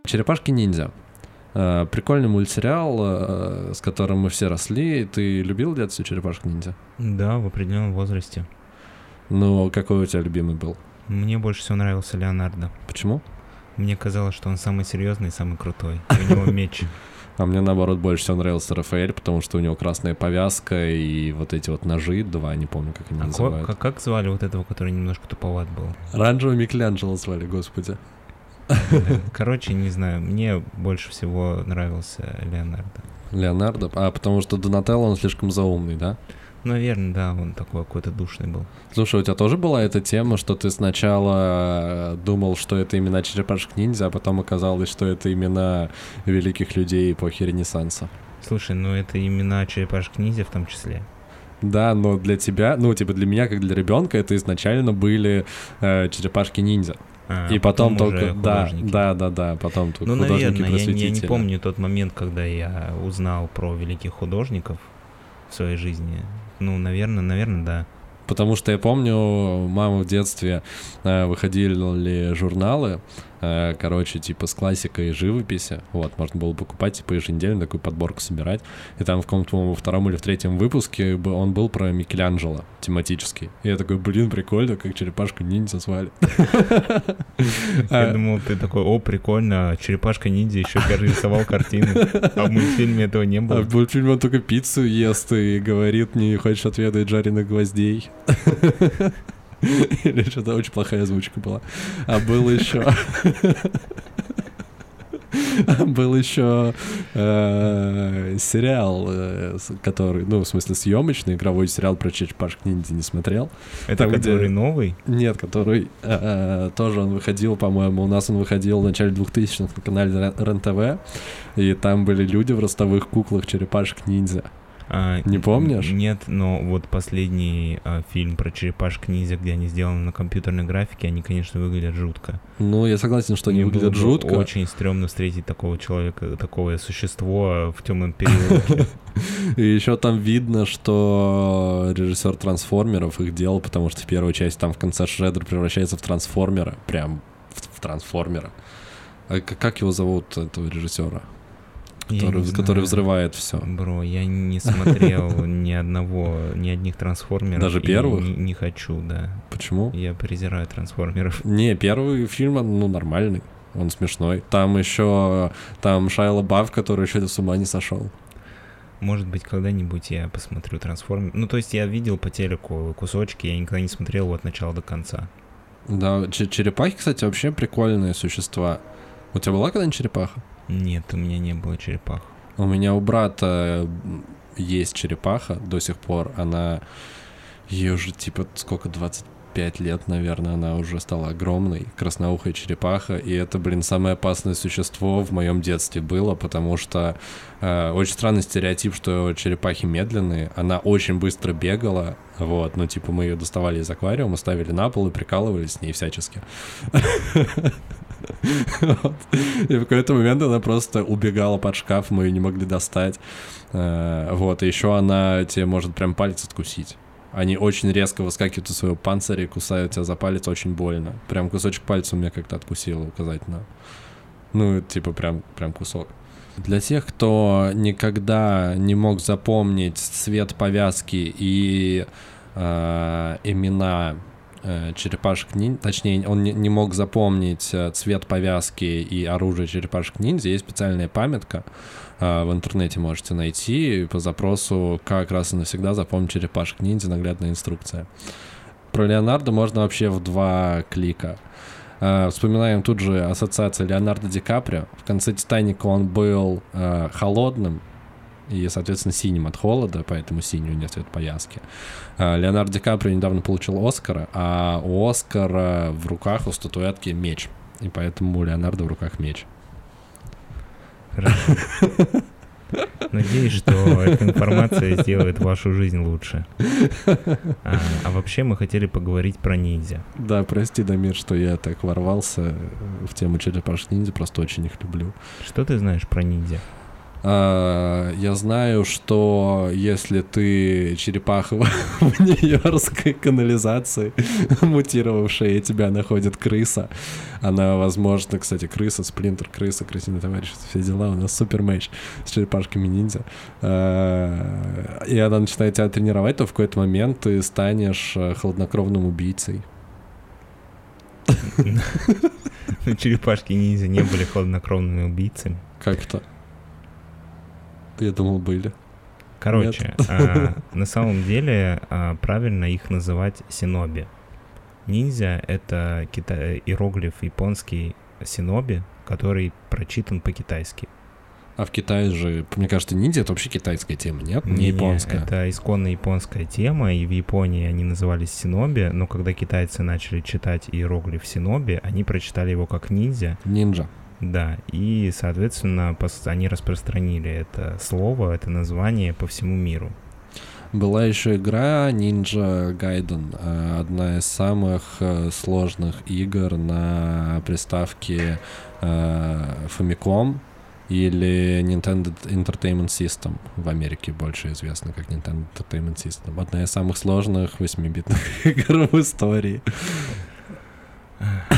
Черепашки-ниндзя. Э, прикольный мультсериал, э, с которым мы все росли. Ты любил в детстве черепашек-ниндзя? Да, в определенном возрасте. Ну, какой у тебя любимый был? Мне больше всего нравился Леонардо. Почему? Мне казалось, что он самый серьезный и самый крутой. У него меч. А мне, наоборот, больше всего нравился Рафаэль, потому что у него красная повязка и вот эти вот ножи, два, не помню, как они а называют. Как, как звали вот этого, который немножко туповат был? Ранжево Микеланджело звали, господи. Короче, не знаю, мне больше всего нравился Леонардо. Леонардо? А, потому что Донателло, он слишком заумный, да? Наверное, да, он такой какой-то душный был. Слушай, у тебя тоже была эта тема, что ты сначала э, думал, что это имена черепашек-ниндзя, а потом оказалось, что это имена великих людей эпохи Ренессанса? Слушай, ну это имена черепашек-ниндзя в том числе. Да, но для тебя, ну, типа для меня, как для ребенка, это изначально были э, черепашки-ниндзя. А, и потом, потом только, да, да, да, да, потом только ну, наверное, я, я не помню тот момент, когда я узнал про великих художников в своей жизни. Ну, наверное, наверное, да. Потому что я помню, мама в детстве э, выходили журналы, короче, типа с классикой живописи. Вот, можно было покупать, типа, еженедельно такую подборку собирать. И там в каком-то, по-моему, втором или в третьем выпуске он был про Микеланджело тематический. И я такой, блин, прикольно, как черепашку ниндзя звали. Я думал, ты такой, о, прикольно, черепашка ниндзя еще рисовал картины. А в мультфильме этого не было. А в мультфильме он только пиццу ест и говорит, не хочешь отведать жареных гвоздей. Или что-то очень плохая озвучка была. А был еще... Был еще э, сериал, э, который, ну, в смысле, съемочный, игровой сериал про черепашек ниндзя не смотрел. Это Там, который где... новый? Нет, который э, тоже он выходил, по-моему, у нас он выходил в начале 2000-х на канале РЕН-ТВ, и там были люди в ростовых куклах черепашек ниндзя. А, не помнишь? Нет, но вот последний а, фильм про черепашек ниндзя, где они сделаны на компьютерной графике, они, конечно, выглядят жутко. Ну, я согласен, что они выглядят жутко. Очень стрёмно встретить такого человека, такое существо в темном периоде. И еще там видно, что режиссер трансформеров их делал, потому что в первую часть там в конце Шреддер превращается в трансформера, прям в, в трансформера. А как его зовут, этого режиссера? Который, который взрывает все. Бро, я не смотрел ни одного, ни одних трансформеров. Даже первых? Не, не хочу, да. Почему? Я презираю трансформеров. Не, первый фильм, ну, нормальный. Он смешной. Там еще, там Шайла Баф, который еще с ума не сошел. Может быть, когда-нибудь я посмотрю трансформер. Ну, то есть я видел по телеку кусочки, я никогда не смотрел от начала до конца. Да, черепахи, кстати, вообще прикольные существа. У тебя была когда-нибудь черепаха? Нет, у меня не было черепах. У меня у брата есть черепаха до сих пор. Она... Ей уже типа сколько, 25 лет, наверное, она уже стала огромной, красноухая черепаха, и это, блин, самое опасное существо в моем детстве было, потому что э, очень странный стереотип, что черепахи медленные, она очень быстро бегала, вот, ну, типа, мы ее доставали из аквариума, ставили на пол и прикалывались с ней всячески. И в какой-то момент она просто убегала под шкаф, мы ее не могли достать. Э, вот, и еще она тебе может прям палец откусить. Они очень резко выскакивают из своего панциря и кусают тебя за палец очень больно. Прям кусочек пальца у меня как-то откусило указательно. Ну, типа прям, прям кусок. Для тех, кто никогда не мог запомнить цвет повязки и э, имена черепашек ниндзя, точнее, он не, не мог запомнить э, цвет повязки и оружие черепашек ниндзя, есть специальная памятка, э, в интернете можете найти по запросу «Как раз и навсегда запомнить черепашек ниндзя. Наглядная инструкция». Про Леонардо можно вообще в два клика. Вспоминаем тут же ассоциация Леонардо Ди Каприо. В конце «Титаника» он был холодным и, соответственно, синим от холода, поэтому синий у него цвет повязки. Uh, Леонардо Ди Каприо недавно получил Оскара, а у Оскара в руках у статуэтки меч. И поэтому у Леонардо в руках меч. Хорошо. Надеюсь, что эта информация сделает вашу жизнь лучше. А, а вообще мы хотели поговорить про ниндзя. Да, прости, Дамир, что я так ворвался в тему черепашек ниндзя, просто очень их люблю. Что ты знаешь про ниндзя? А, я знаю, что если ты черепаха в Нью-Йоркской канализации, мутировавшая, и тебя находит крыса, она, возможно, кстати, крыса, сплинтер, крыса, крысиный товарищ, все дела, у нас супер мэч с черепашками ниндзя. А, и она начинает тебя тренировать, то в какой-то момент ты станешь э, хладнокровным убийцей. Черепашки ниндзя не были хладнокровными убийцами. Как это? Я думал, были. Короче, а, на самом деле а, правильно их называть синоби. Ниндзя — это кита... иероглиф японский синоби, который прочитан по-китайски. А в Китае же, мне кажется, ниндзя — это вообще китайская тема, нет? Не, Не, японская. Это исконно японская тема, и в Японии они назывались синоби, но когда китайцы начали читать иероглиф синоби, они прочитали его как ниндзя, Нинджа. Да, и, соответственно, они распространили это слово, это название по всему миру. Была еще игра Ninja Gaiden, э, одна из самых э, сложных игр на приставке э, Famicom или Nintendo Entertainment System в Америке больше известна как Nintendo Entertainment System. Одна из самых сложных 8-битных игр в истории.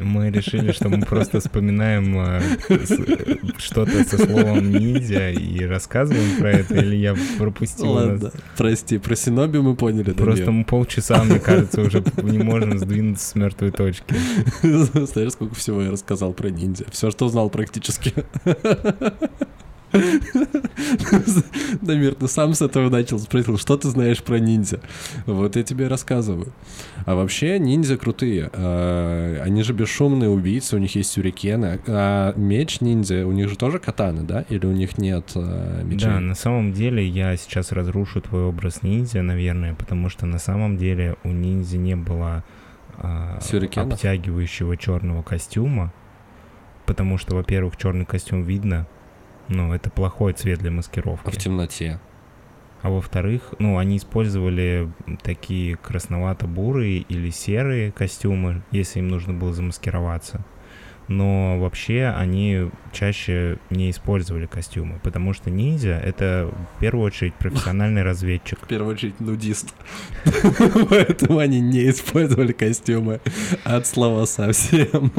Мы решили, что мы просто вспоминаем э, с- что-то со словом ниндзя и рассказываем про это, или я пропустил? Ладно, прости, про Синоби мы поняли. Просто мы полчаса, мне кажется, уже не можем сдвинуться с мертвой точки. Знаешь, сколько всего я рассказал про ниндзя. Все, что знал практически. Ты сам с этого начал, спросил, что ты знаешь про ниндзя? Вот я тебе рассказываю. А вообще ниндзя крутые. А, Они же бесшумные убийцы, у них есть сюрикены. А меч ниндзя, у них же тоже катаны, да? Или у них нет а, мечей? Да, на самом деле я сейчас разрушу твой образ ниндзя, наверное, потому что на самом деле у ниндзя не было а, Сюрикенов? обтягивающего черного костюма, потому что, во-первых, черный костюм видно, ну, это плохой цвет для А в маскировки. темноте. А во-вторых, ну, они использовали такие красновато-бурые или серые костюмы, если им нужно было замаскироваться. Но вообще они чаще не использовали костюмы, потому что ниндзя — это в первую очередь профессиональный разведчик. В первую очередь нудист. Поэтому они не использовали костюмы от слова совсем.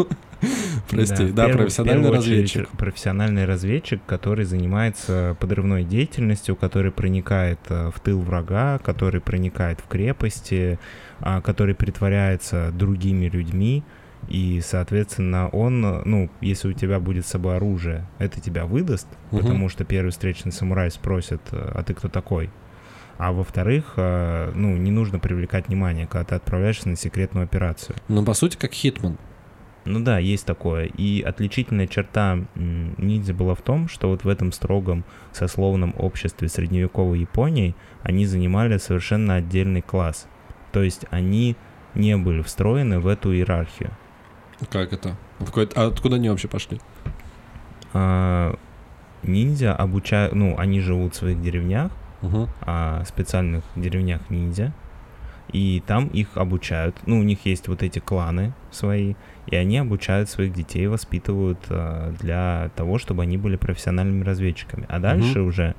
Прости, да, в профессиональный очередь разведчик. Профессиональный разведчик, который занимается подрывной деятельностью, который проникает э, в тыл врага, который проникает в крепости, а, который притворяется другими людьми. И, соответственно, он, ну, если у тебя будет с собой оружие, это тебя выдаст, Мгм. потому что первый встречный самурай спросит, э, а ты кто такой? А во-вторых, э, ну, не нужно привлекать внимание, когда ты отправляешься на секретную операцию. Ну, по сути, как Хитман. Ну да, есть такое. И отличительная черта ниндзя была в том, что вот в этом строгом сословном обществе средневековой Японии они занимали совершенно отдельный класс. То есть они не были встроены в эту иерархию. Как это? А откуда они вообще пошли? А, ниндзя обучают, ну, они живут в своих деревнях, Мгм. а, специальных деревнях ниндзя, и там их обучают. Ну, у них есть вот эти кланы свои, и они обучают своих детей, воспитывают а, для того, чтобы они были профессиональными разведчиками. А дальше уже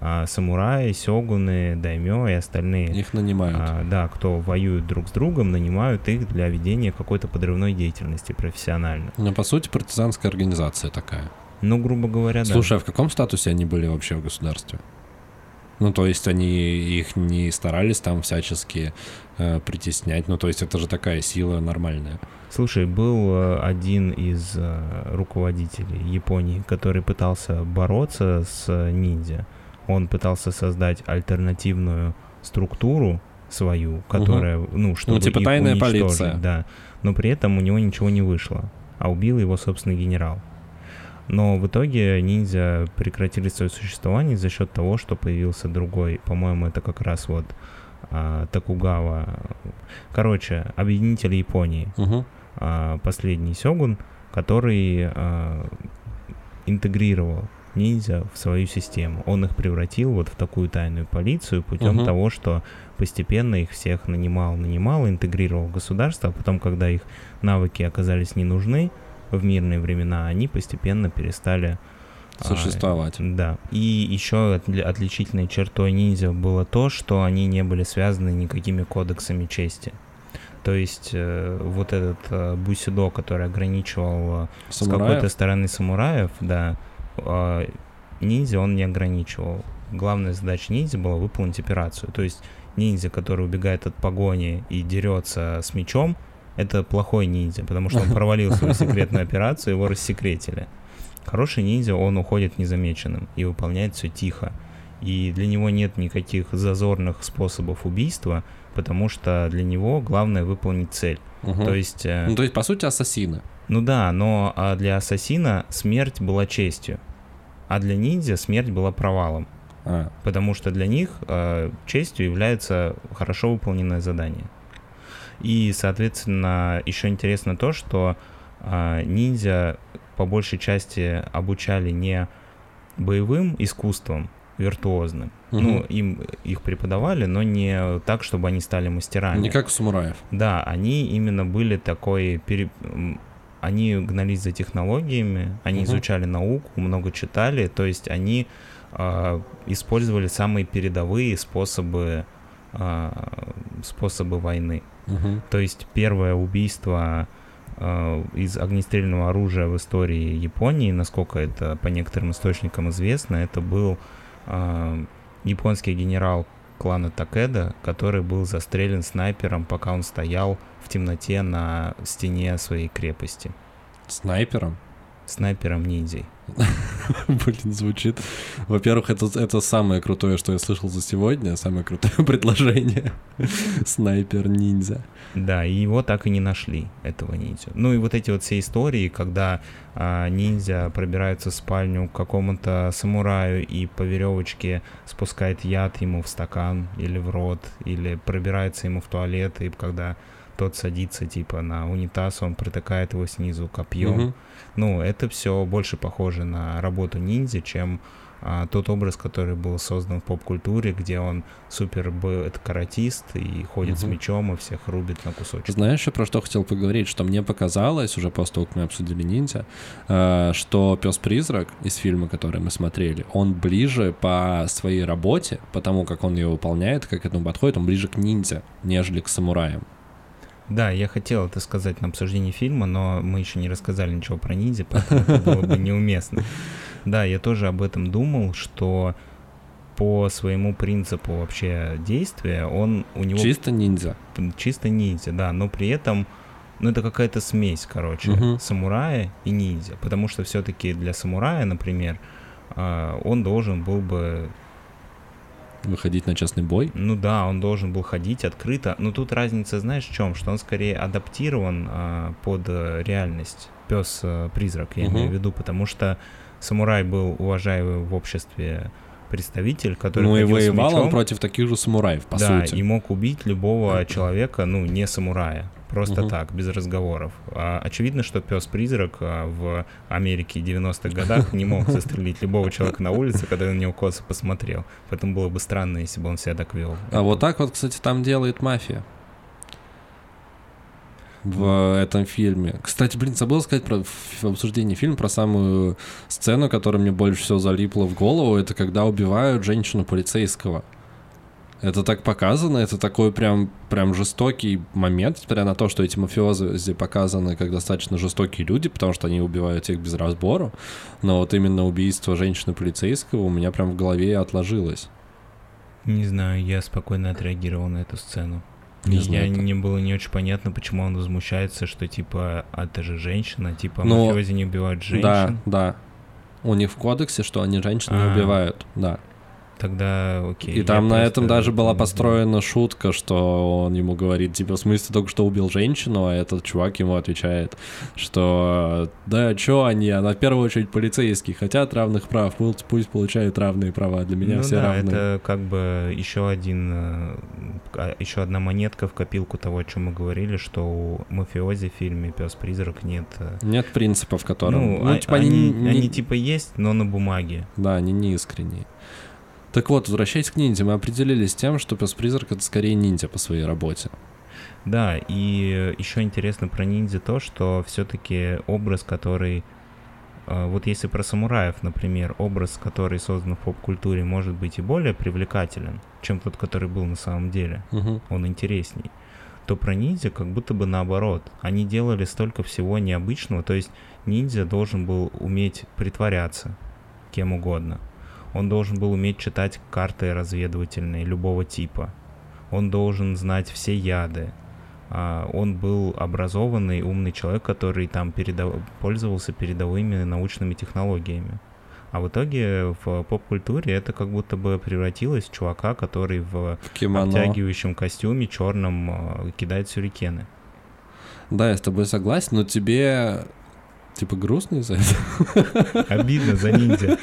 а самураи, сёгуны, даймё и остальные, Их нанимают. а, да, кто воюют друг с другом, нанимают их для ведения какой-то подрывной деятельности профессионально. Ну, по сути, партизанская организация такая. Ну, грубо говоря, да. Слушай, а в каком статусе они были вообще в государстве? Ну, то есть они их не старались там всячески э, притеснять. Ну, то есть это же такая сила нормальная. Слушай, был э, один из э, руководителей Японии, который пытался бороться с э, ниндзя. Он пытался создать альтернативную структуру свою, которая, ну, чтобы типа их тайная полиция. да. Но при этом у него ничего не вышло, а убил его собственный генерал. Но в итоге ниндзя прекратили свое существование за счет того, что появился другой, по-моему, это как раз вот а, Токугава. Короче, объединитель Японии Угу. а, последний сёгун, который а, интегрировал ниндзя в свою систему. Он их превратил вот в такую тайную полицию путем Мгм. того, что постепенно их всех нанимал, нанимал, интегрировал в государство, а потом, когда их навыки оказались не нужны в мирные времена, они постепенно перестали а, Существовать. да. И еще отли- отличительной чертой ниндзя было то, что они не были связаны никакими кодексами чести. То есть э, вот этот э, бусидо, который ограничивал э, с Самураев? какой-то стороны самураев, да, э, ниндзя он не ограничивал. Главная задача ниндзя была выполнить операцию. То есть ниндзя, который убегает от погони и дерется с мечом, это плохой ниндзя, потому что он провалил свою секретную операцию, его рассекретили. Хороший ниндзя, он уходит незамеченным и выполняет все тихо. И для него нет никаких зазорных способов убийства, потому что для него главное выполнить цель. Мгм. То есть, э, Ну, то есть, по сути, ассасины. ну да, но а для ассасина смерть была честью, а для ниндзя смерть была провалом, А, потому что для них э, честью является хорошо выполненное задание. И, соответственно, еще интересно то, что а, ниндзя по большей части обучали не боевым искусством виртуозным. Ну, мгм. им их преподавали, но не так, чтобы они стали мастерами. не как у самураев. Да, они именно были такой... пере- Они гнались за технологиями, они Мгм. изучали науку, много читали, то есть они а, использовали самые передовые способы, а, способы войны. Мгм. То есть первое убийство а, из огнестрельного оружия в истории Японии, насколько это по некоторым источникам известно, это был а, японский генерал клана Такеда, который был застрелен снайпером, пока он стоял в темноте на стене своей крепости. Снайпером? Снайпером ниндзей. Блин, звучит. Во-первых, это, это самое крутое, что я слышал за сегодня, самое крутое предложение. Снайпер-ниндзя. Да, и его так и не нашли, этого ниндзя. Ну и вот эти вот все истории, когда а, ниндзя пробирается в спальню к какому-то самураю и по веревочке спускает яд ему в стакан или в рот, или пробирается ему в туалет, и когда тот садится типа на унитаз, он протыкает его снизу копьем. Мгм. Ну, это все больше похоже на работу ниндзя, чем а, тот образ, который был создан в поп-культуре, где он супер был это каратист и ходит с Мгм. мечом и всех рубит на кусочки. Знаешь, еще про что хотел поговорить? Что мне показалось, уже после того, как мы обсудили ниндзя, э, что пес-призрак из фильма, который мы смотрели, он ближе по своей работе, потому как он ее выполняет, как к этому подходит, он ближе к ниндзя, нежели к самураям. Да, я хотел это сказать на обсуждении фильма, но мы еще не рассказали ничего про ниндзя, поэтому это было бы неуместно. Да, я тоже об этом думал, что по своему принципу вообще действия он у него Чисто ниндзя. чисто ниндзя, да, но при этом ну, это какая-то смесь, короче, Мгм. самурая и ниндзя. Потому что все-таки для самурая, например, а, он должен был бы Выходить на частный бой. Ну да, он должен был ходить открыто. Но тут разница, знаешь, в чем? Что он скорее адаптирован а, под э, реальность. Пес-призрак, я Мгм. имею в виду, потому что самурай был уважаемый в обществе представитель, который Ну и воевал он мечом, против таких же самураев, по да, сути. и мог убить любого человека, ну, не самурая. Просто Мгм. так, без разговоров. А, очевидно, что пес-призрак а, в Америке 90-х годах не мог застрелить любого человека на улице, когда на него косо посмотрел. Поэтому было бы странно, если бы он себя так вел. А вот так вот, кстати, там делает мафия. В этом фильме. Кстати, блин, забыл сказать про в обсуждении фильма про самую сцену, которая мне больше всего залипла в голову. Это когда убивают женщину полицейского. Это так показано, это такой прям, прям жестокий момент, несмотря на то, что эти мафиозы здесь показаны как достаточно жестокие люди, потому что они убивают их без разбору. Но вот именно убийство женщины полицейского у меня прям в голове отложилось. Не знаю, я спокойно отреагировал на эту сцену. Не знаю, я как. не было не очень понятно, почему он возмущается, что типа а это же женщина, типа Ну, мафиози не убивают женщин. Да, да. У них в кодексе, что они женщин не А. убивают, да. Тогда окей. И там на этом даже была построена шутка, что он ему говорит, типа, в смысле, только что убил женщину, а этот чувак ему отвечает, что да, чё они, она в первую очередь полицейские, хотят равных прав, пусть, пусть получают равные права, для меня ну все да, равны. это как бы еще один, э, а, еще одна монетка в копилку того, о чем мы говорили, что у мафиози в фильме Пес Призрак нет. э, Нет принципов, которым... Ну, Ну, а- типа, они, они, не- они типа есть, но на бумаге. Да, они не искренние. Так вот, возвращаясь к ниндзя, мы определились с тем, что пес-призрак это скорее ниндзя по своей работе. Да, и еще интересно про ниндзя то, что все-таки образ, который... э, Вот если про самураев, например, образ, который создан в поп-культуре, может быть и более привлекателен, чем тот, который был на самом деле, Мгм. он интересней, то про ниндзя как будто бы наоборот. Они делали столько всего необычного, то есть ниндзя должен был уметь притворяться кем угодно. Он должен был уметь читать карты разведывательные любого типа. Он должен знать все яды. А, Он был образованный, умный человек, который там передав- пользовался передовыми научными технологиями. А в итоге в поп-культуре это как будто бы превратилось в чувака, который в В кимоно. обтягивающем костюме черном э, кидает сюрикены. Да, я с тобой согласен, но тебе типа грустно из-за этого? Обидно за ниндзя.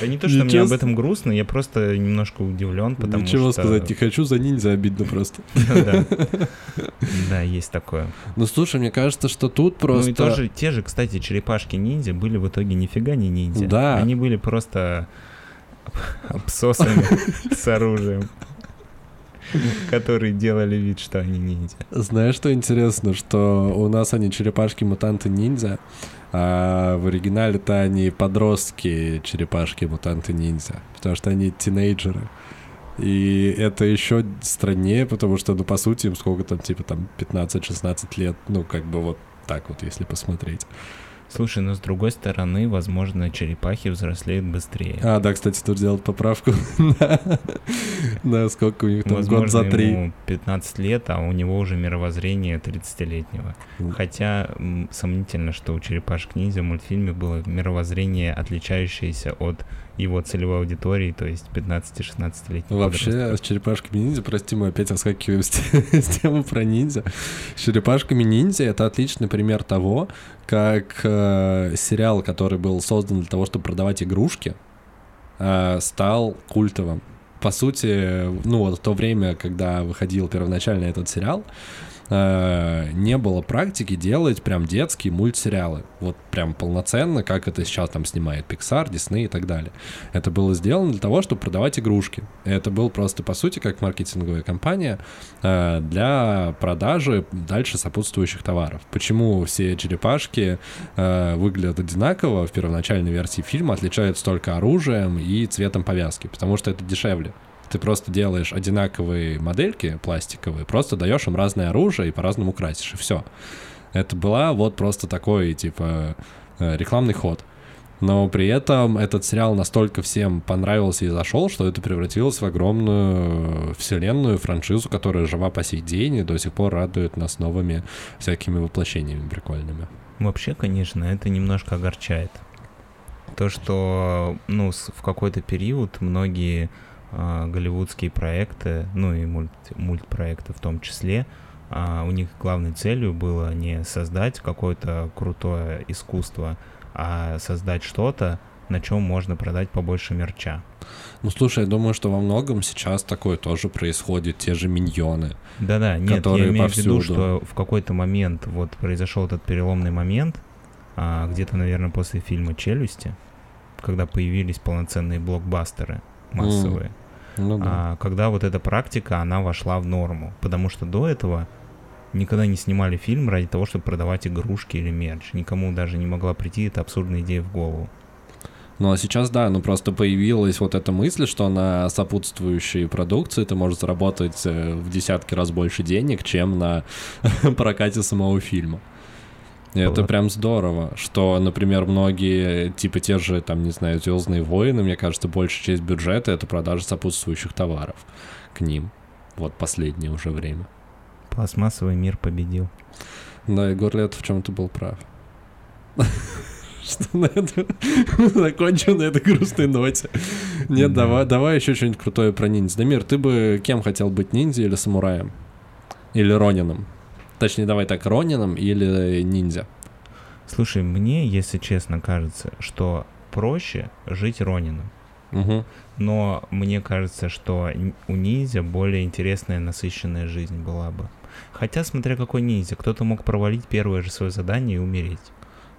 Да не то, что мне об этом грустно, я просто немножко удивлен, потому Ничего что... сказать не хочу, за ниндзя обидно просто. Да. Да, есть такое. Ну слушай, мне кажется, что тут просто... Ну и тоже, те же, кстати, черепашки-ниндзя были в итоге нифига не ниндзя. Да. Они были просто обсосами с оружием, которые делали вид, что они ниндзя. Знаешь, что интересно? Что у нас они черепашки-мутанты-ниндзя, а в оригинале-то они подростки черепашки-мутанты-ниндзя, потому что они тинейджеры. И это еще страннее, потому что, ну, по сути, им сколько там, типа, там, 15-16 лет, ну, как бы вот так вот, если посмотреть. Слушай, но с другой стороны, возможно, черепахи взрослеют быстрее. А, да, кстати, тут сделать поправку на, сколько у них там, год за три. ему 15 лет, а у него уже мировоззрение 30-летнего. М. Хотя сомнительно, что у черепашек ниндзя в мультфильме было мировоззрение, отличающееся от его целевой аудитории, то есть 15-16-летних Вообще, с черепашками ниндзя, прости, мы опять оскакиваем с, с темы про ниндзя. С черепашками ниндзя это отличный пример того, как э, сериал, который был создан для того, чтобы продавать игрушки, э, стал культовым. По сути, ну вот в то время, когда выходил первоначально этот сериал, э, не было практики делать прям детские мультсериалы. Вот прям полноценно, как это сейчас там снимает Pixar, Disney и так далее. Это было сделано для того, чтобы продавать игрушки. Это был просто, по сути, как маркетинговая компания э, для продажи дальше сопутствующих товаров. Почему все черепашки э, выглядят одинаково в первоначальной версии фильма, отличаются только оружием и цветом повязки? Потому что это дешевле. Ты просто делаешь одинаковые модельки пластиковые, просто даешь им разное оружие и по-разному красишь, и все. Это была вот просто такой, типа, э, рекламный ход. Но при этом этот сериал настолько всем понравился и зашел, что это превратилось в огромную вселенную, франшизу, которая жива по сей день и до сих пор радует нас новыми всякими воплощениями прикольными. Вообще, конечно, это немножко огорчает. То, что ну, в какой-то период многие голливудские проекты, ну и мульт, мультпроекты в том числе, а, у них главной целью было не создать какое-то крутое искусство, а создать что-то, на чем можно продать побольше мерча. Ну, слушай, я думаю, что во многом сейчас такое тоже происходит, те же миньоны. Да-да, нет, Которые я имею в виду, повсюду. что в какой-то момент вот произошел этот переломный момент, а, где-то, наверное, после фильма «Челюсти», когда появились полноценные блокбастеры массовые, Ну да. а, когда вот эта практика, она вошла в норму. Потому что до этого никогда не снимали фильм ради того, чтобы продавать игрушки или мерч. Никому даже не могла прийти эта абсурдная идея в голову. Ну а сейчас, да, ну просто появилась вот эта мысль, что на сопутствующей продукции ты можешь заработать э, в десятки раз больше денег, чем на прокате самого фильма. Это прям здорово, что, например, многие, типа те же, там, не знаю, Звездные войны, мне кажется, большая часть бюджета это продажа сопутствующих товаров к ним. Вот последнее уже время. Пластмассовый мир победил. Да, Егор Летов в чем-то был прав. Что на это закончил на этой грустной ноте. Нет, давай, давай еще что-нибудь крутое про ниндзя. Дамир, ты бы кем хотел быть, ниндзя или самураем? Или Ронином? Точнее, давай так, Ронином или ниндзя? Слушай, мне, если честно, кажется, что проще жить Ронином. Угу. Но мне кажется, что у ниндзя более интересная, насыщенная жизнь была бы. Хотя, смотря какой ниндзя, кто-то мог провалить первое же свое задание и умереть.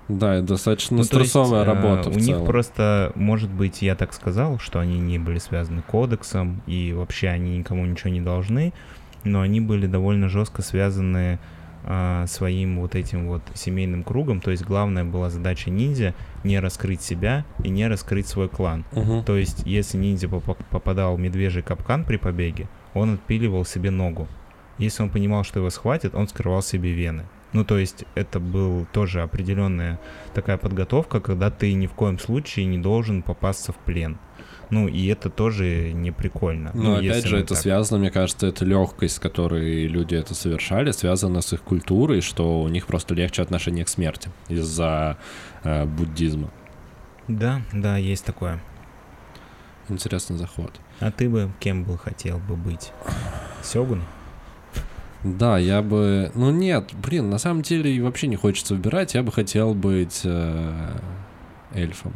Да, достаточно ну, стрессовая есть, работа. у них целом. просто, может быть, я так сказал, что они не были связаны кодексом, и вообще они никому ничего не должны, но они были довольно жестко связаны а, своим вот этим вот семейным кругом. То есть главная была задача ниндзя не раскрыть себя и не раскрыть свой клан. Угу. То есть если ниндзя попадал в медвежий капкан при побеге, он отпиливал себе ногу. Если он понимал, что его схватит, он скрывал себе вены. Ну, то есть это был тоже определенная такая подготовка, когда ты ни в коем случае не должен попасться в плен. Ну, и это тоже не прикольно. Но ну, опять же, это так. связано, мне кажется, это легкость, с которой люди это совершали, связана с их культурой, что у них просто легче отношение к смерти из-за э, буддизма. Да, да, есть такое. Интересный заход. А ты бы кем бы хотел бы быть? Сёгун? Да, я бы... Ну нет, блин, на самом деле вообще не хочется выбирать. Я бы хотел быть э, эльфом.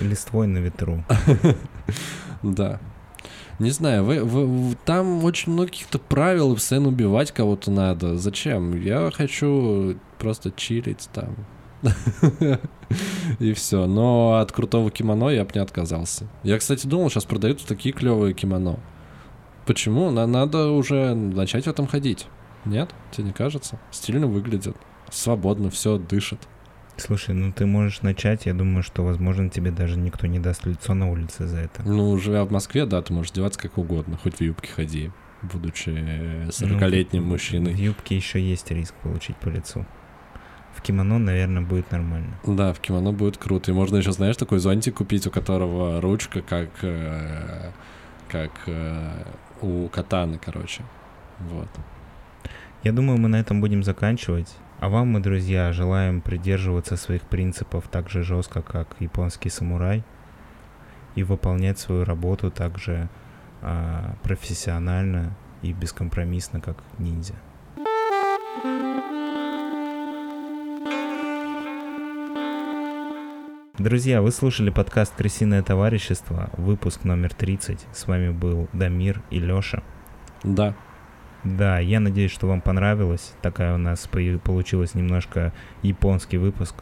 Листвой на ветру. Да. Не знаю, вы, вы, там очень много каких-то правил, и постоянно убивать кого-то надо. Зачем? Я хочу просто чилить там. И все. Но от крутого кимоно я бы не отказался. Я, кстати, думал, сейчас продают такие клевые кимоно. Почему? Надо уже начать в этом ходить. Нет? Тебе не кажется? Стильно выглядит. Свободно, все дышит. Слушай, ну ты можешь начать, я думаю, что, возможно, тебе даже никто не даст лицо на улице за это. Ну, живя в Москве, да, ты можешь одеваться как угодно, хоть в юбке ходи, будучи 40-летним ну, мужчиной. В юбке еще есть риск получить по лицу. В кимоно, наверное, будет нормально. Да, в кимоно будет круто. И можно еще, знаешь, такой зонтик купить, у которого ручка как, э, как э, у катаны, короче. Вот. Я думаю, мы на этом будем заканчивать. А вам, мы, друзья, желаем придерживаться своих принципов так же жестко, как японский самурай, и выполнять свою работу так же а, профессионально и бескомпромиссно, как ниндзя. Друзья, вы слушали подкаст «Крысиное товарищество», выпуск номер 30. С вами был Дамир и Лёша. Да, да, я надеюсь, что вам понравилось. Такая у нас получилась немножко японский выпуск.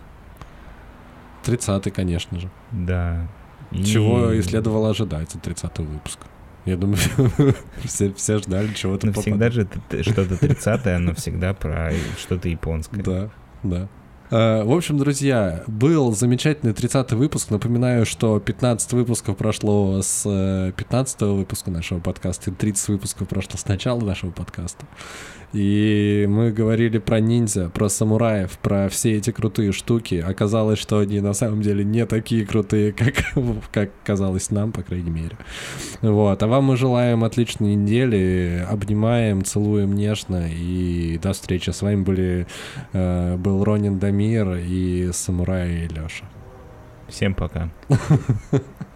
30-й, конечно же. Да. И... Чего и следовало ожидать от 30-го выпуска. Я думаю, все, все ждали чего-то. Ну, всегда же что-то 30-е, но всегда про что-то японское. Да, да. Э, в общем, друзья, был замечательный 30-й выпуск. Напоминаю, что 15 выпусков прошло с 15 э, выпуска нашего подкаста, и 30 выпусков прошло с начала нашего подкаста. И мы говорили про ниндзя, про самураев, про все эти крутые штуки. Оказалось, что они на самом деле не такие крутые, как, как казалось нам, по крайней мере. Вот. А вам мы желаем отличной недели. Обнимаем, целуем нежно. И до встречи. С вами были, э, был Ронин Дамир и Самурай Леша. Всем пока.